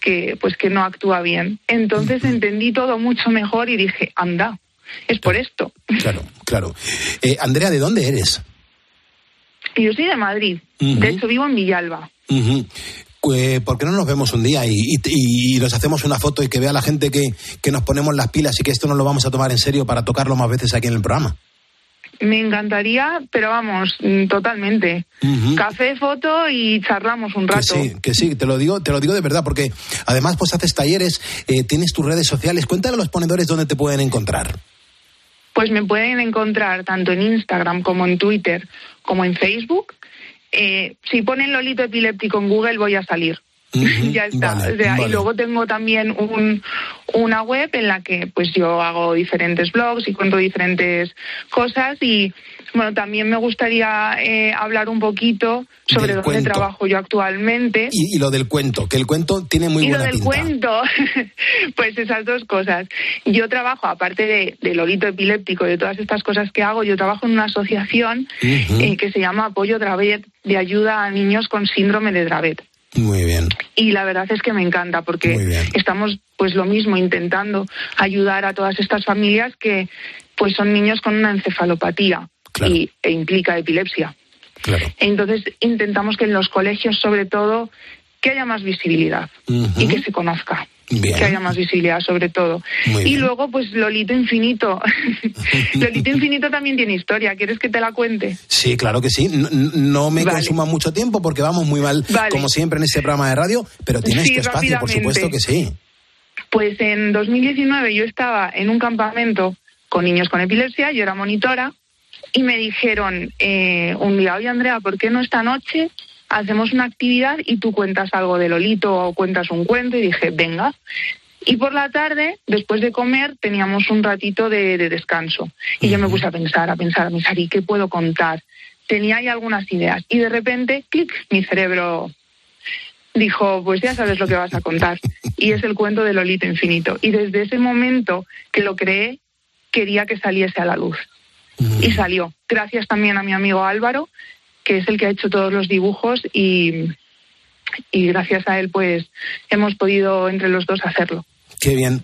que pues que no actúa bien. Entonces entendí todo mucho mejor y dije, anda, es por esto. Claro, claro. Eh, Andrea, ¿de dónde eres? Yo soy de Madrid, de hecho vivo en Villalba. Eh, ¿Por qué no nos vemos un día y, y- y nos hacemos una foto y que vea la gente que, que nos ponemos las pilas y que esto no lo vamos a tomar en serio para tocarlo más veces aquí en el programa? Me encantaría, pero vamos, mm, totalmente. Café, foto y charlamos un Que rato. sí, que sí, te lo digo, te lo digo de verdad, porque además pues haces talleres, eh, tienes tus redes sociales. Cuéntale a los ponedores dónde te pueden encontrar. Pues me pueden encontrar tanto en Instagram como en Twitter como en Facebook. Eh, si ponen Lolito epiléptico en Google voy a salir. ya está. vale, O sea, vale. Y luego tengo también un, una web en la que pues yo hago diferentes blogs y cuento diferentes cosas y bueno, también me gustaría eh, hablar un poquito sobre Del dónde cuento. trabajo yo actualmente. Y, y lo del cuento, que el cuento tiene muy y lo buena del pinta. cuento, pues esas dos cosas. Yo trabajo, aparte de, de Lolito epiléptico y de todas estas cosas que hago, yo trabajo en una asociación eh, que se llama Apoyo Dravet, de ayuda a niños con síndrome de Dravet. Muy bien. Y la verdad es que me encanta porque estamos, pues lo mismo, intentando ayudar a todas estas familias que pues son niños con una encefalopatía y, e implica epilepsia. Entonces intentamos que en los colegios, sobre todo, que haya más visibilidad y que se conozca. Bien. Que haya más visibilidad, sobre todo. Muy y bien. luego, pues Lolito Infinito. Lolito Infinito también tiene historia. ¿Quieres que te la cuente? Sí, claro que sí. No, no me consuma mucho tiempo porque vamos muy mal, Vale. como siempre, en este programa de radio, pero tienes Sí, tu espacio, por supuesto que sí. Pues en 2019 yo estaba en un campamento con niños con epilepsia, yo era monitora, y me dijeron eh, un día, oye Andrea, ¿por qué no esta noche hacemos una actividad y tú cuentas algo de Lolito o cuentas un cuento? Y dije, venga. Y por la tarde, después de comer, teníamos un ratito de, de descanso. Y yo me puse a pensar, a pensar, a pensar, ¿y qué puedo contar? Tenía ahí algunas ideas. Y de repente, clic, mi cerebro dijo, pues ya sabes lo que vas a contar. Y es el cuento de Lolito Infinito. Y desde ese momento que lo creé, quería que saliese a la luz. Y salió. Gracias también a mi amigo Álvaro, que es el que ha hecho todos los dibujos y, y gracias a él pues hemos podido entre los dos hacerlo. Qué bien.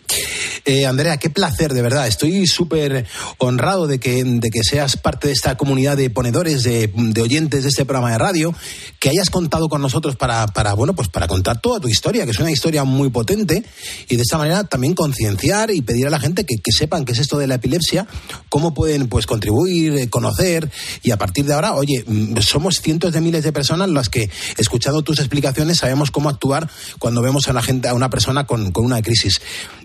Eh, Andrea, qué placer, de verdad. Estoy súper honrado de que, de que seas parte de esta comunidad de ponedores, de, oyentes de este programa de radio, que hayas contado con nosotros para, para, bueno, pues para contar toda tu historia, que es una historia muy potente, y de esta manera también concienciar y pedir a la gente que, que sepan qué es esto de la epilepsia, cómo pueden pues contribuir, eh, conocer, y a partir de ahora, oye, mm, somos cientos de miles de personas las que, escuchando tus explicaciones, sabemos cómo actuar cuando vemos a la gente, a una persona con, con una crisis.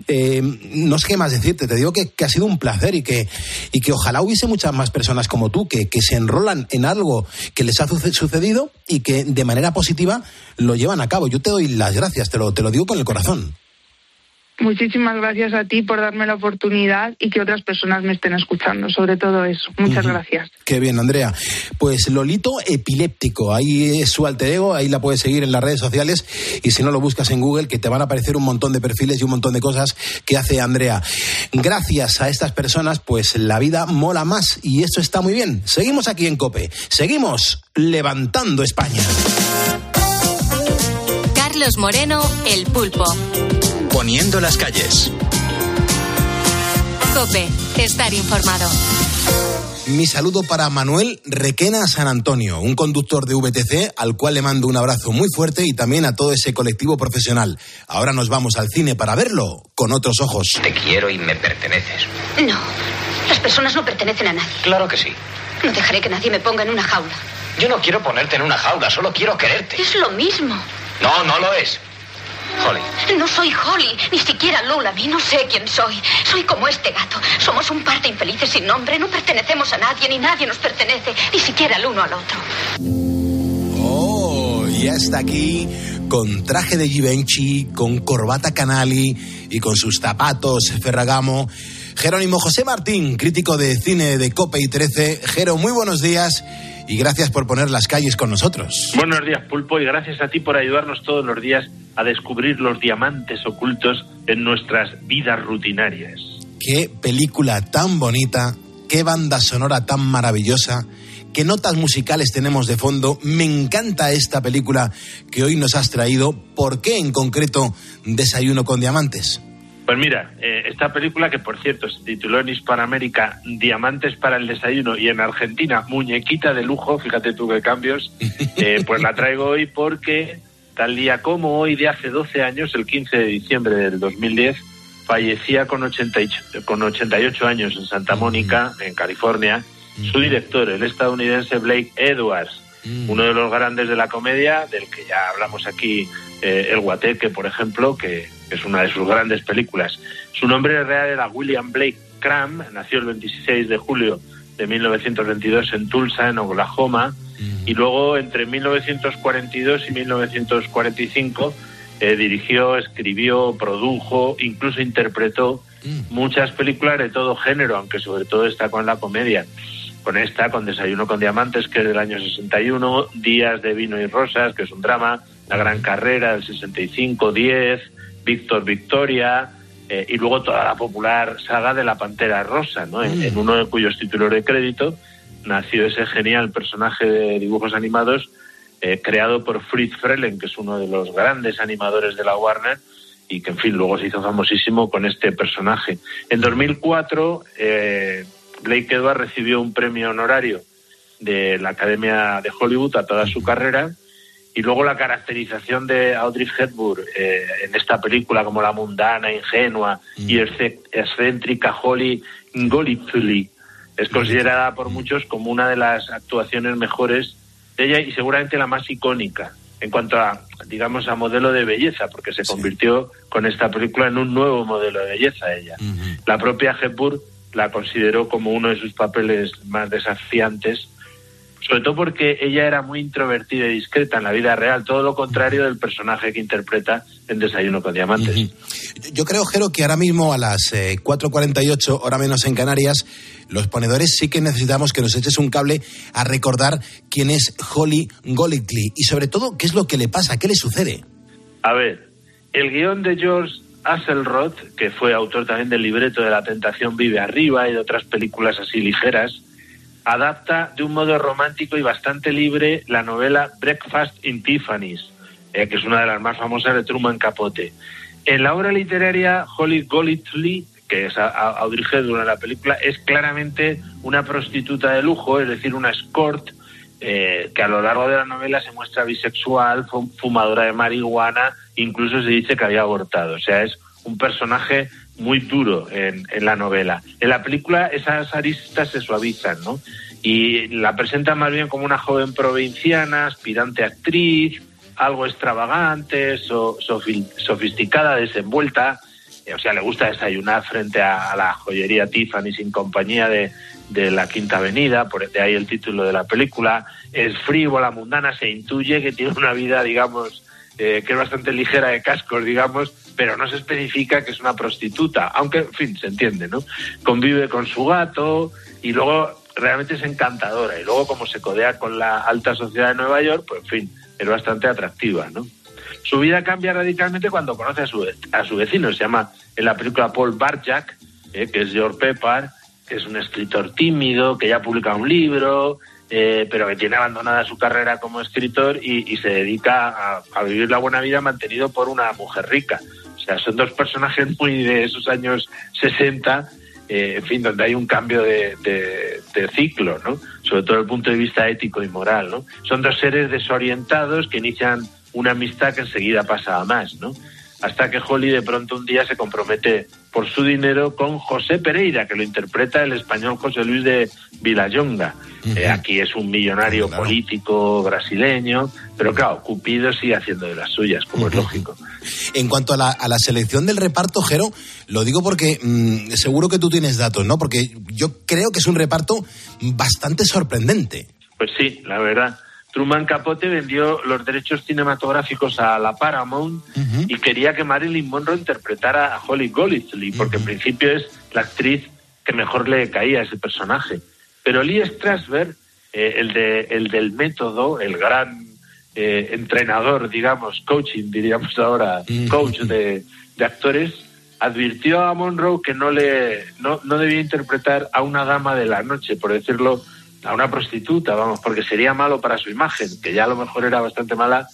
Eh, no sé qué más decirte, te digo que, que, ha sido un placer y que, y que ojalá hubiese muchas más personas como tú que, que se enrolan en algo que les ha sucedido y que de manera positiva lo llevan a cabo. Yo te doy las gracias, te lo, te lo digo con el corazón. Muchísimas gracias a ti por darme la oportunidad y que otras personas me estén escuchando, sobre todo eso. Muchas uh -huh. gracias. Qué bien, Andrea. Pues Lolito Epiléptico, ahí es su alter ego, ahí la puedes seguir en las redes sociales y si no lo buscas en Google, que te van a aparecer un montón de perfiles y un montón de cosas que hace Andrea. Gracias a estas personas, pues la vida mola más y esto está muy bien. Seguimos aquí en Cope, seguimos levantando España. Carlos Moreno, El Pulpo. Poniendo las calles. Cope, estar informado. Mi saludo para Manuel Requena San Antonio, un conductor de VTC al cual le mando un abrazo muy fuerte y también a todo ese colectivo profesional. Ahora nos vamos al cine para verlo con otros ojos. Te quiero y me perteneces. No, las personas no pertenecen a nadie. Claro que sí. No dejaré que nadie me ponga en una jaula. Yo no quiero ponerte en una jaula, solo quiero quererte. Es lo mismo. No, no lo es. Holly. No soy Holly, ni siquiera Lola. No sé quién soy. Soy como este gato. Somos un par de infelices sin nombre. No pertenecemos a nadie, ni nadie nos pertenece, ni siquiera el uno al otro. Oh, ya está aquí con traje de Givenchy, con corbata Canali y con sus zapatos Ferragamo. Jerónimo José Martín, crítico de cine de Cope y 13. Jero, muy buenos días y gracias por poner las calles con nosotros. Buenos días, Pulpo, y gracias a ti por ayudarnos todos los días a descubrir los diamantes ocultos en nuestras vidas rutinarias. Qué película tan bonita, qué banda sonora tan maravillosa, qué notas musicales tenemos de fondo. Me encanta esta película que hoy nos has traído. ¿Por qué en concreto Desayuno con Diamantes? Pues mira, eh, esta película que por cierto se tituló en Hispanoamérica Diamantes para el desayuno y en Argentina Muñequita de lujo, fíjate tú qué cambios, eh, pues la traigo hoy porque tal día como hoy de hace 12 años, el 15 de diciembre del 2010, fallecía con 88, con 88 años en Santa Mónica, en California, su director, el estadounidense Blake Edwards, uno de los grandes de la comedia, del que ya hablamos aquí, eh, El Guateque, por ejemplo, que es una de sus grandes películas. Su nombre real era William Blake Cram, nació el 26 de julio de 1922 en Tulsa, en Oklahoma, y luego entre 1942 y 1945 eh, dirigió, escribió, produjo, incluso interpretó muchas películas de todo género, aunque sobre todo destacó en la comedia. Con esta, con Desayuno con Diamantes, que es del año 61, Días de Vino y Rosas, que es un drama, La Gran Carrera del 65, 10, Víctor Victoria, eh, y luego toda la popular saga de la Pantera Rosa, ¿no? En, en, uno de cuyos títulos de crédito nació ese genial personaje de dibujos animados eh, creado por Fritz Frelen, que es uno de los grandes animadores de la Warner y que, en fin, luego se hizo famosísimo con este personaje. En 2004, eh, Blake Edwards recibió un premio honorario de la Academia de Hollywood a toda su carrera y luego la caracterización de Audrey Hepburn eh, en esta película como la mundana, ingenua mm. y excéntrica Holly Golightly es considerada por muchos como una de las actuaciones mejores de ella y seguramente la más icónica en cuanto a, digamos, a modelo de belleza, porque se convirtió con esta película en un nuevo modelo de belleza ella. Uh -huh. La propia Hepburn la consideró como uno de sus papeles más desafiantes sobre todo porque ella era muy introvertida y discreta en la vida real, todo lo contrario del personaje que interpreta en Desayuno con Diamantes. Uh -huh. Yo creo, Jero, que ahora mismo a las eh, 4.48, hora menos en Canarias, los ponedores sí que necesitamos que nos eches un cable a recordar quién es Holly Golightly y sobre todo qué es lo que le pasa, qué le sucede. A ver, el guion de George Axelrod, que fue autor también del libreto de La Tentación Vive Arriba y de otras películas así ligeras, adapta de un modo romántico y bastante libre la novela Breakfast in Tiffany's, eh, que es una de las más famosas de Truman Capote. En la obra literaria, Holly Golightly, que es Audrey Hepburn en la película, es claramente una prostituta de lujo, es decir, una escort, eh, que a lo largo de la novela se muestra bisexual, fu- fumadora de marihuana, incluso se dice que había abortado. O sea, es un personaje muy duro en, en la novela. En la película esas aristas se suavizan, ¿no? Y la presenta más bien como una joven provinciana, aspirante actriz, algo extravagante, so- sofi- sofisticada, desenvuelta. Eh, O sea, le gusta desayunar frente a, a la joyería Tiffany sin compañía de, de la Quinta Avenida, por de ahí el título de la película. Es frívola, mundana, se intuye que tiene una vida, digamos, eh, que es bastante ligera de cascos, digamos, pero no se especifica que es una prostituta, aunque, en fin, se entiende, ¿no? Convive con su gato y luego realmente es encantadora. Y luego, como se codea con la alta sociedad de Nueva York, pues, en fin, es bastante atractiva, ¿no? Su vida cambia radicalmente cuando conoce a su, a su vecino, se llama en la película Paul Barjack, eh, que es George Pepper, que es un escritor tímido, que ya ha publicado un libro, eh, pero que tiene abandonada su carrera como escritor y, y se dedica a vivir la buena vida mantenido por una mujer rica. O sea, son dos personajes muy de esos años 60, eh, en fin, donde hay un cambio de, de- de ciclo, ¿no? Sobre todo desde el punto de vista ético y moral, ¿no? Son dos seres desorientados que inician una amistad que enseguida pasa a más, ¿no? Hasta que Holly de pronto un día se compromete por su dinero con José Pereira, que lo interpreta el español José Luis de Villayonga. Eh, aquí es un millonario político brasileño, pero claro, Cupido sigue haciendo de las suyas, como es lógico. En cuanto a la, a la selección del reparto, Jero, lo digo porque mm, seguro que tú tienes datos, ¿no? Porque yo creo que es un reparto bastante sorprendente. Pues sí, la verdad. Truman Capote vendió los derechos cinematográficos a la Paramount y quería que Marilyn Monroe interpretara a Holly Golightly, porque en principio es la actriz que mejor le caía a ese personaje. Pero Lee Strasberg, eh, el, de, el del método, el gran eh, entrenador, digamos, coaching, diríamos ahora, coach de, de actores, advirtió a Monroe que no le no, no debía interpretar a una dama de la noche, por decirlo, a una prostituta, vamos, porque sería malo para su imagen, que ya a lo mejor era bastante mala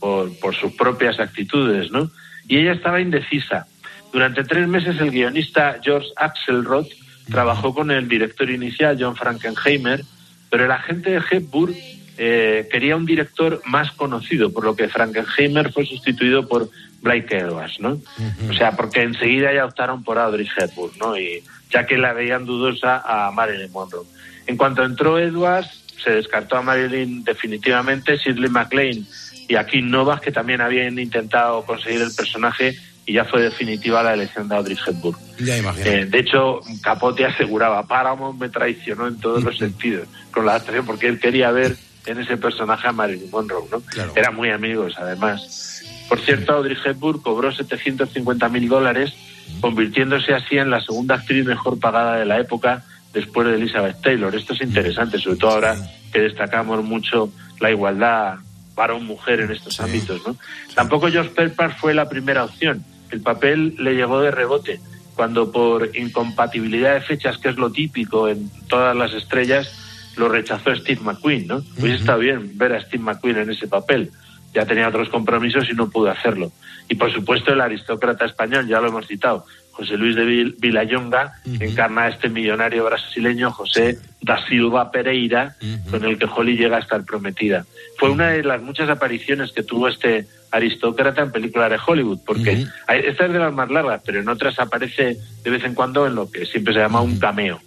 por, por sus propias actitudes, ¿no? Y ella estaba indecisa. Durante tres meses el guionista George Axelrod trabajó con el director inicial John Frankenheimer, pero el agente de Hepburn eh, quería un director más conocido, por lo que Frankenheimer fue sustituido por Blake Edwards, ¿no? O sea, porque enseguida ya optaron por Audrey Hepburn, ¿no? Y ya que la veían dudosa a Marilyn Monroe. En cuanto entró Edwards, se descartó a Marilyn definitivamente, Shirley MacLaine y a Kim Novak, que también habían intentado conseguir el personaje, y ya fue definitiva la elección de Audrey Hepburn. Ya. Eh, de hecho, Capote aseguraba, Paramount me traicionó en todos los sentidos con la actuación, porque él quería ver en ese personaje a Marilyn Monroe, ¿no? Eran muy amigos, además. Por cierto, Audrey Hepburn cobró 750 mil dólares, convirtiéndose así en la segunda actriz mejor pagada de la época después de Elizabeth Taylor. Esto es interesante, sobre todo ahora que destacamos mucho la igualdad varón-mujer en estos ámbitos, ¿no? Tampoco Josh Pepper fue la primera opción. El papel le llegó de rebote, cuando por incompatibilidad de fechas, que es lo típico en todas las estrellas, lo rechazó Steve McQueen, ¿no? Pues está bien ver a Steve McQueen en ese papel. Ya tenía otros compromisos y no pudo hacerlo. Y por supuesto el aristócrata español, ya lo hemos citado, José Luis de Vil- Villayonga, encarna a este millonario brasileño José da Silva Pereira, con el que Holly llega a estar prometida. Fue una de las muchas apariciones que tuvo este aristócrata en películas de Hollywood, porque hay- esta es de las más largas, pero en otras aparece de vez en cuando en lo que siempre se llama un cameo.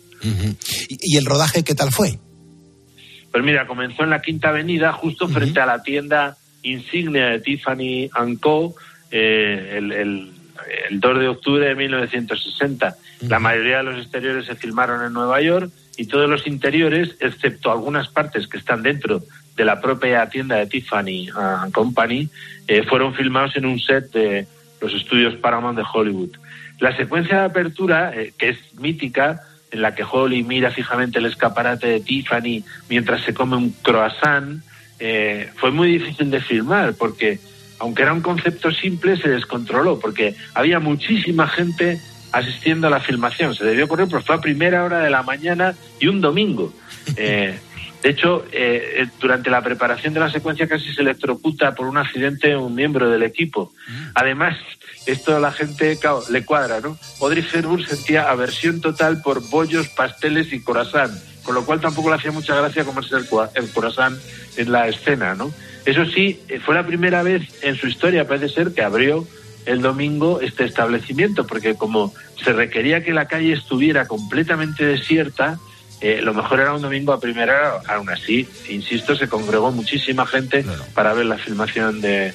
¿Y, y el rodaje qué tal fue? Pues mira, comenzó en la Quinta Avenida, justo frente a la tienda insignia de Tiffany Co. eh, el, el- el 2 de octubre de 1960. La mayoría de los exteriores se filmaron en Nueva York y todos los interiores, excepto algunas partes que están dentro de la propia tienda de Tiffany uh, Company, eh, fueron filmados en un set de los estudios Paramount de Hollywood. La secuencia de apertura, eh, que es mítica, en la que Holly mira fijamente el escaparate de Tiffany mientras se come un croissant, eh, fue muy difícil de filmar porque, aunque era un concepto simple, se descontroló porque había muchísima gente asistiendo a la filmación. Se debió ocurrir porque fue a primera hora de la mañana y un domingo. Eh, de hecho, eh, eh, durante la preparación de la secuencia casi se electrocuta por un accidente un miembro del equipo. Además, esto a la gente claro, le cuadra, ¿no? Audrey Hepburn sentía aversión total por bollos, pasteles y corazón, con lo cual tampoco le hacía mucha gracia comerse el, el corazón en la escena, ¿no? Eso sí, eh, fue la primera vez en su historia, parece ser, que abrió el domingo este establecimiento, porque como se requería que la calle estuviera completamente desierta, eh, lo mejor era un domingo a primera hora. Aún así, insisto, se congregó muchísima gente para ver la filmación de,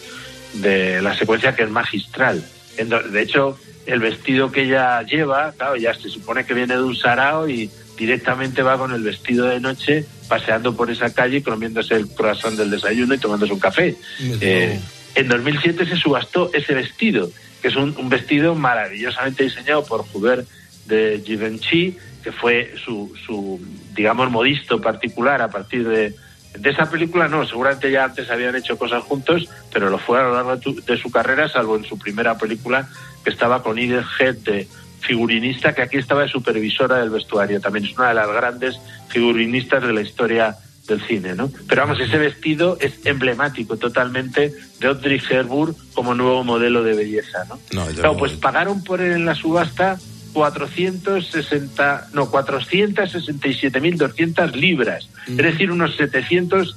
de la secuencia que es magistral. De hecho, el vestido que ella lleva, claro, ya se supone que viene de un sarao y directamente va con el vestido de noche paseando por esa calle, comiéndose el croissant del desayuno y tomándose un café. Eh, en 2007 se subastó ese vestido, que es un, un vestido maravillosamente diseñado por Hubert de Givenchy, que fue su, su, digamos, modisto particular a partir de, de esa película. No, seguramente ya antes habían hecho cosas juntos, pero lo fue a lo largo de, tu- de su carrera, salvo en su primera película, que estaba con Edith Head de figurinista, que aquí estaba de supervisora del vestuario. También es una de las grandes figurinistas de la historia del cine, ¿no? Pero vamos, ese vestido es emblemático totalmente de Audrey Hepburn como nuevo modelo de belleza, ¿no? No, Claro, pues pagaron por él en la subasta 460, no, 467.200 libras, es decir, unos 700,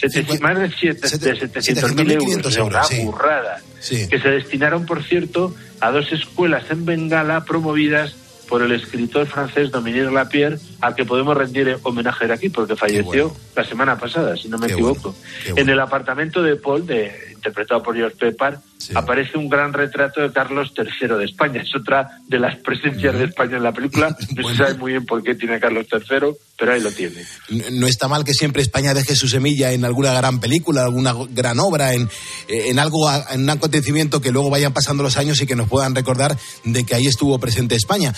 700 más de, siete- de 700.000 euros, o sea, una sí. burrada, Sí. que se destinaron, por cierto, a dos escuelas en Bengala promovidas por el escritor francés Dominique Lapierre, al que podemos rendir homenaje aquí, porque falleció la semana pasada, si no me equivoco. En el apartamento de Paul, de, interpretado por George Pepper, aparece un gran retrato de Carlos III de España. Es otra de las presencias de España en la película. No se sabe muy bien por qué tiene a Carlos III, pero ahí lo tiene. N- No está mal que siempre España deje su semilla en alguna gran película, alguna gran obra, en, en algo, en un acontecimiento que luego vayan pasando los años y que nos puedan recordar de que ahí estuvo presente España.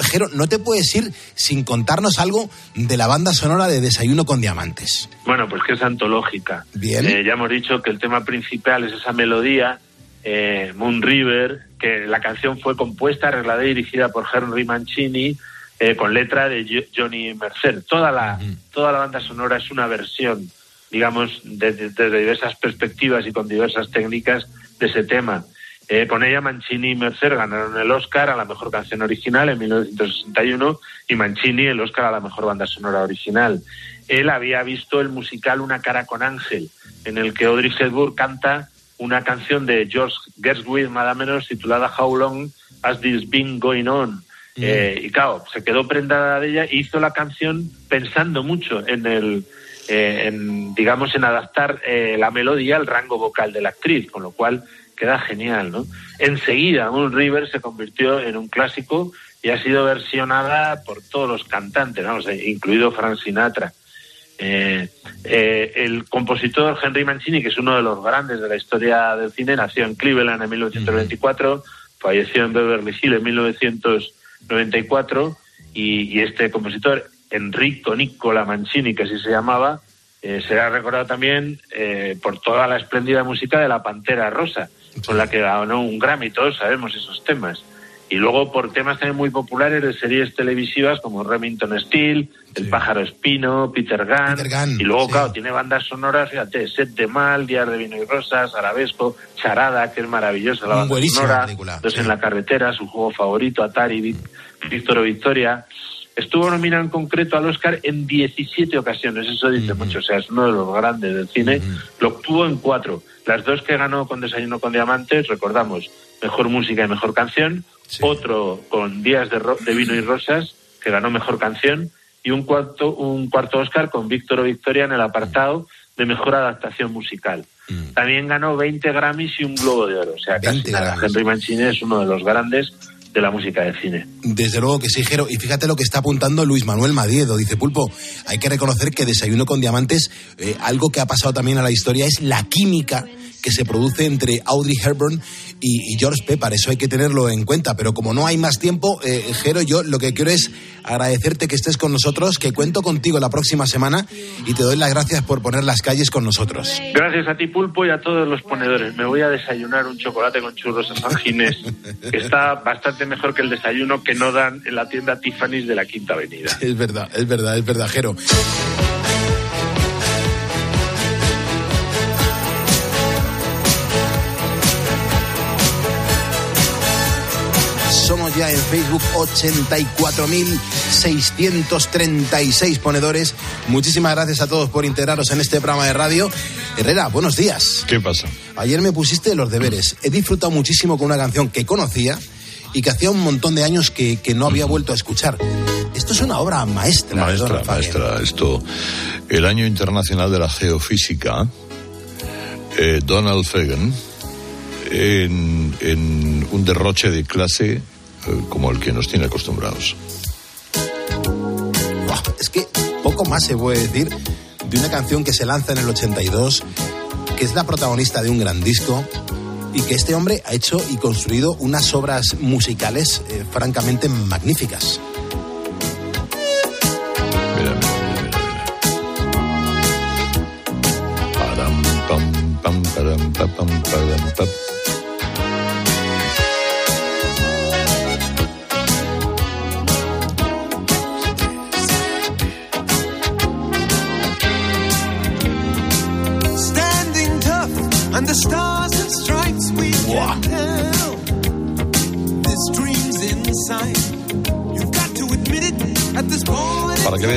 Jero, ¿no te puedes ir sin contarnos algo de la banda sonora de Desayuno con Diamantes? Bueno, pues que es antológica. Bien. Eh, ya hemos dicho que el tema principal es esa melodía, eh, Moon River, que la canción fue compuesta, arreglada y dirigida por Henry Mancini, eh, con letra de Jo- Johnny Mercer. Toda la, toda la banda sonora es una versión, digamos, desde desde diversas perspectivas y con diversas técnicas de ese tema. Eh, con ella Mancini y Mercer ganaron el Oscar a la mejor canción original en 1961 y Mancini el Oscar a la mejor banda sonora original. Él había visto el musical Una cara con Ángel, en el que Audrey Hepburn canta una canción de George Gershwin, nada menos, titulada How Long Has This Been Going On? Eh, y claro, se quedó prendada de ella e hizo la canción pensando mucho en el, eh, en, digamos, en adaptar eh, la melodía al rango vocal de la actriz, con lo cual queda genial, ¿no? Enseguida, Moon River se convirtió en un clásico y ha sido versionada por todos los cantantes, eh, incluido Frank Sinatra. Eh, eh, el compositor Henry Mancini, que es uno de los grandes de la historia del cine, nació en Cleveland en 1924, falleció en Beverly Hills en 1994 y, y este compositor, Enrico Nicola Mancini, que así se llamaba, eh, será recordado también eh, por toda la espléndida música de La Pantera Rosa, con la que ganó un Grammy, todos sabemos esos temas. Y luego por temas también muy populares de series televisivas como Remington Steel, El pájaro espino, Peter Gunn. y luego, claro, tiene bandas sonoras, fíjate, Set de Mal, Días de Vino y Rosas, Arabesco, Charada, que es maravillosa la banda Buenísima sonora, película, Dos en la carretera, su juego favorito, Atari, Víctor o Victoria. Estuvo nominado en concreto al Oscar en 17 ocasiones, eso dice mucho, o sea, es uno de los grandes del cine. Lo obtuvo en cuatro. Las dos que ganó con Desayuno con Diamantes, recordamos, Mejor Música y Mejor Canción. Otro con Días de, Ro- de Vino y Rosas, que ganó Mejor Canción. Y un cuarto, un cuarto Oscar con Víctor o Victoria en el apartado de Mejor Adaptación Musical. También ganó 20 Grammys y un Globo de Oro. O sea, casi nada. Henry Mancini es uno de los grandes de la música de cine. Desde luego que sí, Jero. Y fíjate lo que está apuntando Luis Manuel Madiedo. Dice Pulpo, hay que reconocer que Desayuno con Diamantes, eh, algo que ha pasado también a la historia es la química que se produce entre Audrey Hepburn y, y George Pepper. Eso hay que tenerlo en cuenta. Pero como no hay más tiempo, eh, Jero, yo lo que quiero es agradecerte que estés con nosotros, que cuento contigo la próxima semana y te doy las gracias por poner las calles con nosotros. Gracias a ti, Pulpo, y a todos los ponedores. Me voy a desayunar un chocolate con churros en San Ginés, que está bastante mejor que el desayuno que no dan en la tienda Tiffany's de la Quinta Avenida. Es verdad, es verdad, es verdad, Jero. Ya en Facebook 84.636 ponedores. Muchísimas gracias a todos por integraros en este programa de radio. Herrera, buenos días. ¿Qué pasa? Ayer me pusiste los deberes. He disfrutado muchísimo con una canción que conocía y que hacía un montón de años que, que no había vuelto a escuchar. Esto es una obra maestra. Maestra, maestra, esto, el año internacional de la geofísica, eh, Donald Fagan, en, en un derroche de clase como el que nos tiene acostumbrados. Es que poco más se puede decir de una canción que se lanza en el 82, que es la protagonista de un gran disco y que este hombre ha hecho y construido unas obras musicales eh, francamente magníficas. Param, pam, pam,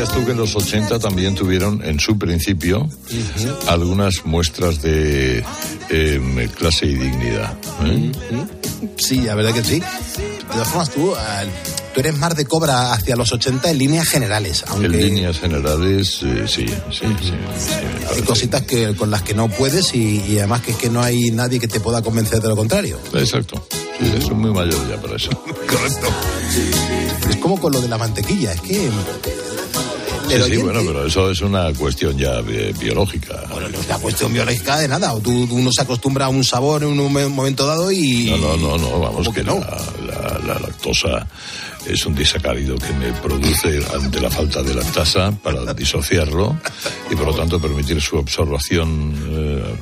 veas tú que en los 80 también tuvieron en su principio algunas muestras de em, clase y dignidad. ¿eh? Sí, la verdad que sí. De todas formas, tú, eh, tú eres más de cobra hacia los 80 en líneas generales, aunque En líneas generales, eh, sí, sí, sí. hay cositas que, con las que no puedes y, y además que es que no hay nadie que te pueda convencer de lo contrario. Exacto. Sí, soy muy mayor ya para eso. Correcto. Es como con lo de la mantequilla, es que... Sí, bueno, pero eso es una cuestión ya biológica. Bueno, no es una cuestión biológica de nada. o Tú, uno se acostumbra a un sabor en un mo- momento dado y... No, no, no, no, vamos ¿Cómo que no? La, la- la lactosa es un disacárido que me produce ante la falta de lactasa para disociarlo y por lo tanto permitir su absorción eh,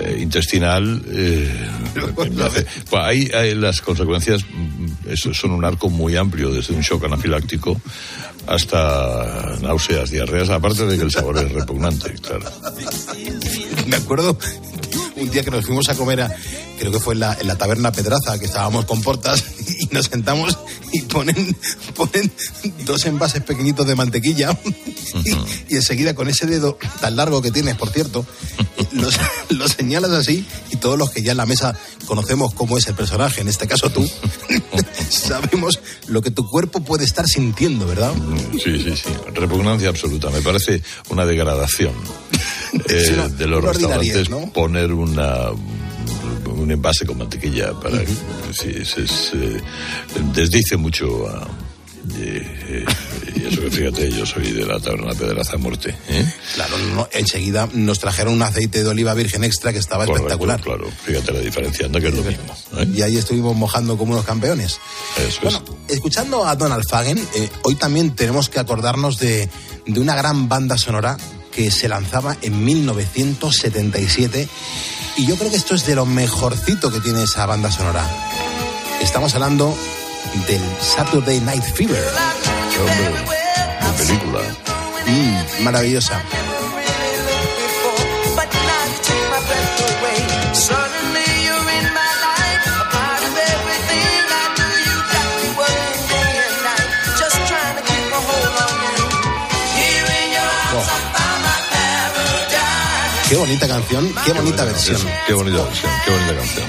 eh, intestinal. eh, hace- pues ahí, ahí las consecuencias mm, eso son un arco muy amplio, desde un shock anafiláctico hasta náuseas, diarreas, aparte de que el sabor es repugnante, claro. Me acuerdo un día que nos fuimos a comer, creo que fue en la, taberna Pedraza, que estábamos con portas y nos sentamos y ponen, ponen dos envases pequeñitos de mantequilla y, enseguida con ese dedo tan largo que tienes, por cierto, los, los señalas así y todos los que ya en la mesa conocemos cómo es el personaje, en este caso tú, sabemos lo que tu cuerpo puede estar sintiendo, ¿verdad? Sí, sí, sí. Repugnancia absoluta. Me parece una degradación eh, Sí, no, de los una restaurantes ¿no? poner una un envase con mantequilla para sí, es- es, eh, desdice mucho a eh, y eso que fíjate yo soy de la taberna Pedraza Muerte ¿eh? Claro, no, enseguida nos trajeron un aceite de oliva virgen extra que estaba Correcto, espectacular. claro fíjate la diferencia anda que es lo mismo ¿eh? Y ahí estuvimos mojando como unos campeones. Eso Bueno, escuchando a Donald Fagen, eh, hoy también tenemos que acordarnos de, de una gran banda sonora que se lanzaba en 1977 y yo creo que esto es de lo mejorcito que tiene esa banda sonora. Estamos hablando del Saturday Night Fever. de película Mm, maravillosa. Qué bonita canción, qué bonita versión. qué bonita versión qué bonita canción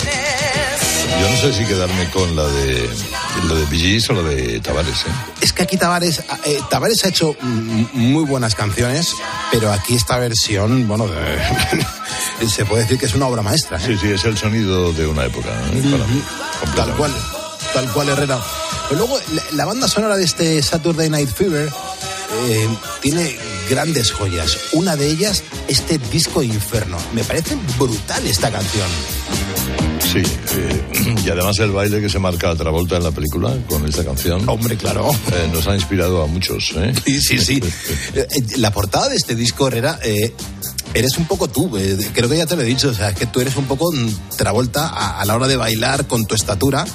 yo no sé si quedarme con la de la de Gees o la de Tavares ¿eh? Es que aquí Tavares, eh, Tavares ha hecho mm, muy buenas canciones, pero aquí esta versión, bueno, de- se puede decir que es una obra maestra. ¿eh? Sí, sí, es el sonido de una época. ¿eh? Para mí, Tal cual, tal cual Herrera. Pero luego, la, la banda sonora de este Saturday Night Fever eh, tiene grandes joyas. Una de ellas, este disco Inferno. Me parece brutal esta canción. Sí, eh, y además el baile que se marca a Travolta en la película con esta canción. Hombre, claro. eh, nos ha inspirado a muchos. ¿eh? Sí, sí, sí. Eh, La portada de este disco, Herrera, eres un poco tú. creo que ya te lo he dicho. O sea, es que tú eres un poco mm, Travolta a, a la hora de bailar con tu estatura,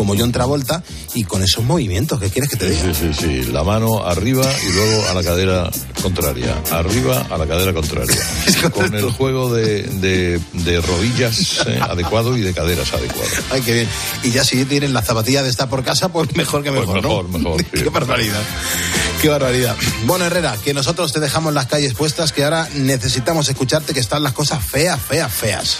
como John Travolta, y con esos movimientos. ¿Qué quieres que te diga? Sí, sí, sí. La mano arriba y luego a la cadera contraria. Arriba a la cadera contraria. Con el juego de, de, de rodillas eh, adecuado y de caderas adecuado. Ay, qué bien. Y ya si tienen la zapatilla de estar por casa, pues mejor que Pues mejor, mejor, ¿no? mejor. qué barbaridad. Qué barbaridad. Bueno, Herrera, que nosotros te dejamos las calles puestas, que ahora necesitamos escucharte, que están las cosas feas, feas, feas.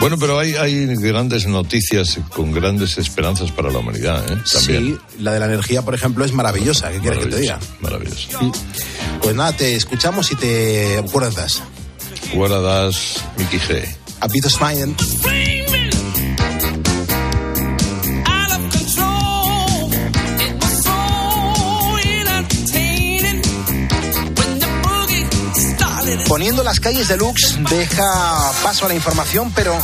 Bueno, pero hay, hay grandes noticias con grandes esperanzas para la humanidad, ¿eh? También. Sí, la de la energía, por ejemplo, es maravillosa. ¿Qué quieres que te diga? Maravilloso. Pues nada, te escuchamos y te acuerdas. Guardadas Mickey G. A bit of Poniendo las calles deluxe deja paso a la información, pero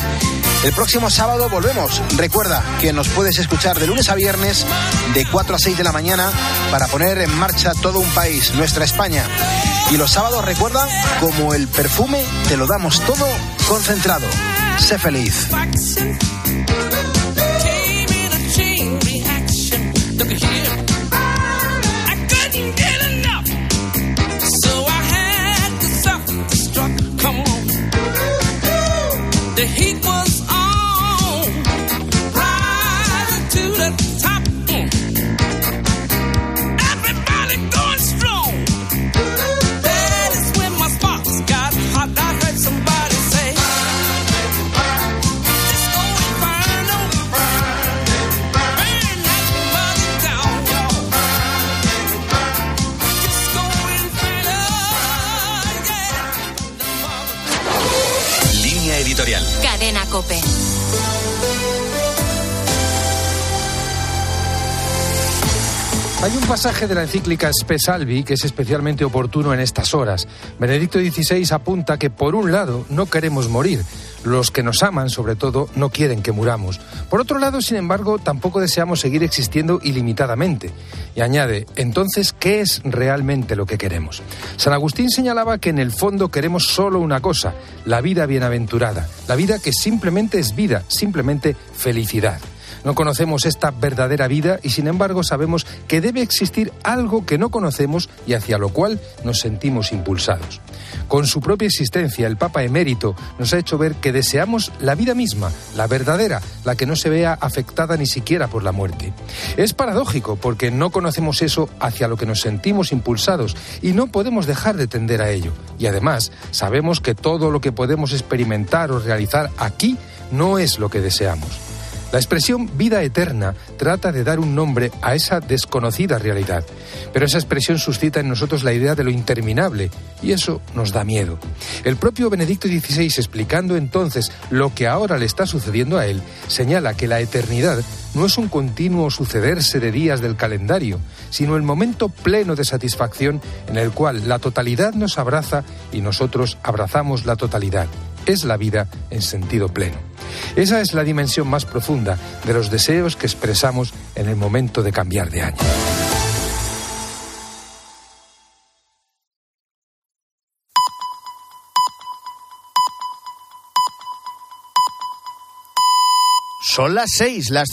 el próximo sábado volvemos. Recuerda que nos puedes escuchar de lunes a viernes de 4 a 6 de la mañana para poner en marcha todo un país, nuestra España. Y los sábados recuerda, como el perfume, te lo damos todo concentrado. Sé feliz. Heat editorial. Cadena Cope. Hay un pasaje de la encíclica Spe Salvi que es especialmente oportuno en estas horas. Benedicto XVI apunta que, por un lado, no queremos morir. Los que nos aman, sobre todo, no quieren que muramos. Por otro lado, sin embargo, tampoco deseamos seguir existiendo ilimitadamente. Y añade, entonces, ¿qué es realmente lo que queremos? San Agustín señalaba que en el fondo queremos solo una cosa, la vida bienaventurada, la vida que simplemente es vida, simplemente felicidad. No conocemos esta verdadera vida y sin embargo sabemos que debe existir algo que no conocemos y hacia lo cual nos sentimos impulsados. Con su propia existencia, el Papa emérito nos ha hecho ver que deseamos la vida misma, la verdadera, la que no se vea afectada ni siquiera por la muerte. Es paradójico porque no conocemos eso hacia lo que nos sentimos impulsados y no podemos dejar de tender a ello. Y además, sabemos que todo lo que podemos experimentar o realizar aquí no es lo que deseamos. La expresión vida eterna trata de dar un nombre a esa desconocida realidad, pero esa expresión suscita en nosotros la idea de lo interminable y eso nos da miedo. El propio Benedicto XVI, explicando entonces lo que ahora le está sucediendo a él, señala que la eternidad no es un continuo sucederse de días del calendario, sino el momento pleno de satisfacción en el cual la totalidad nos abraza y nosotros abrazamos la totalidad. Es la vida en sentido pleno. Esa es la dimensión más profunda de los deseos que expresamos en el momento de cambiar de año. Son las seis, las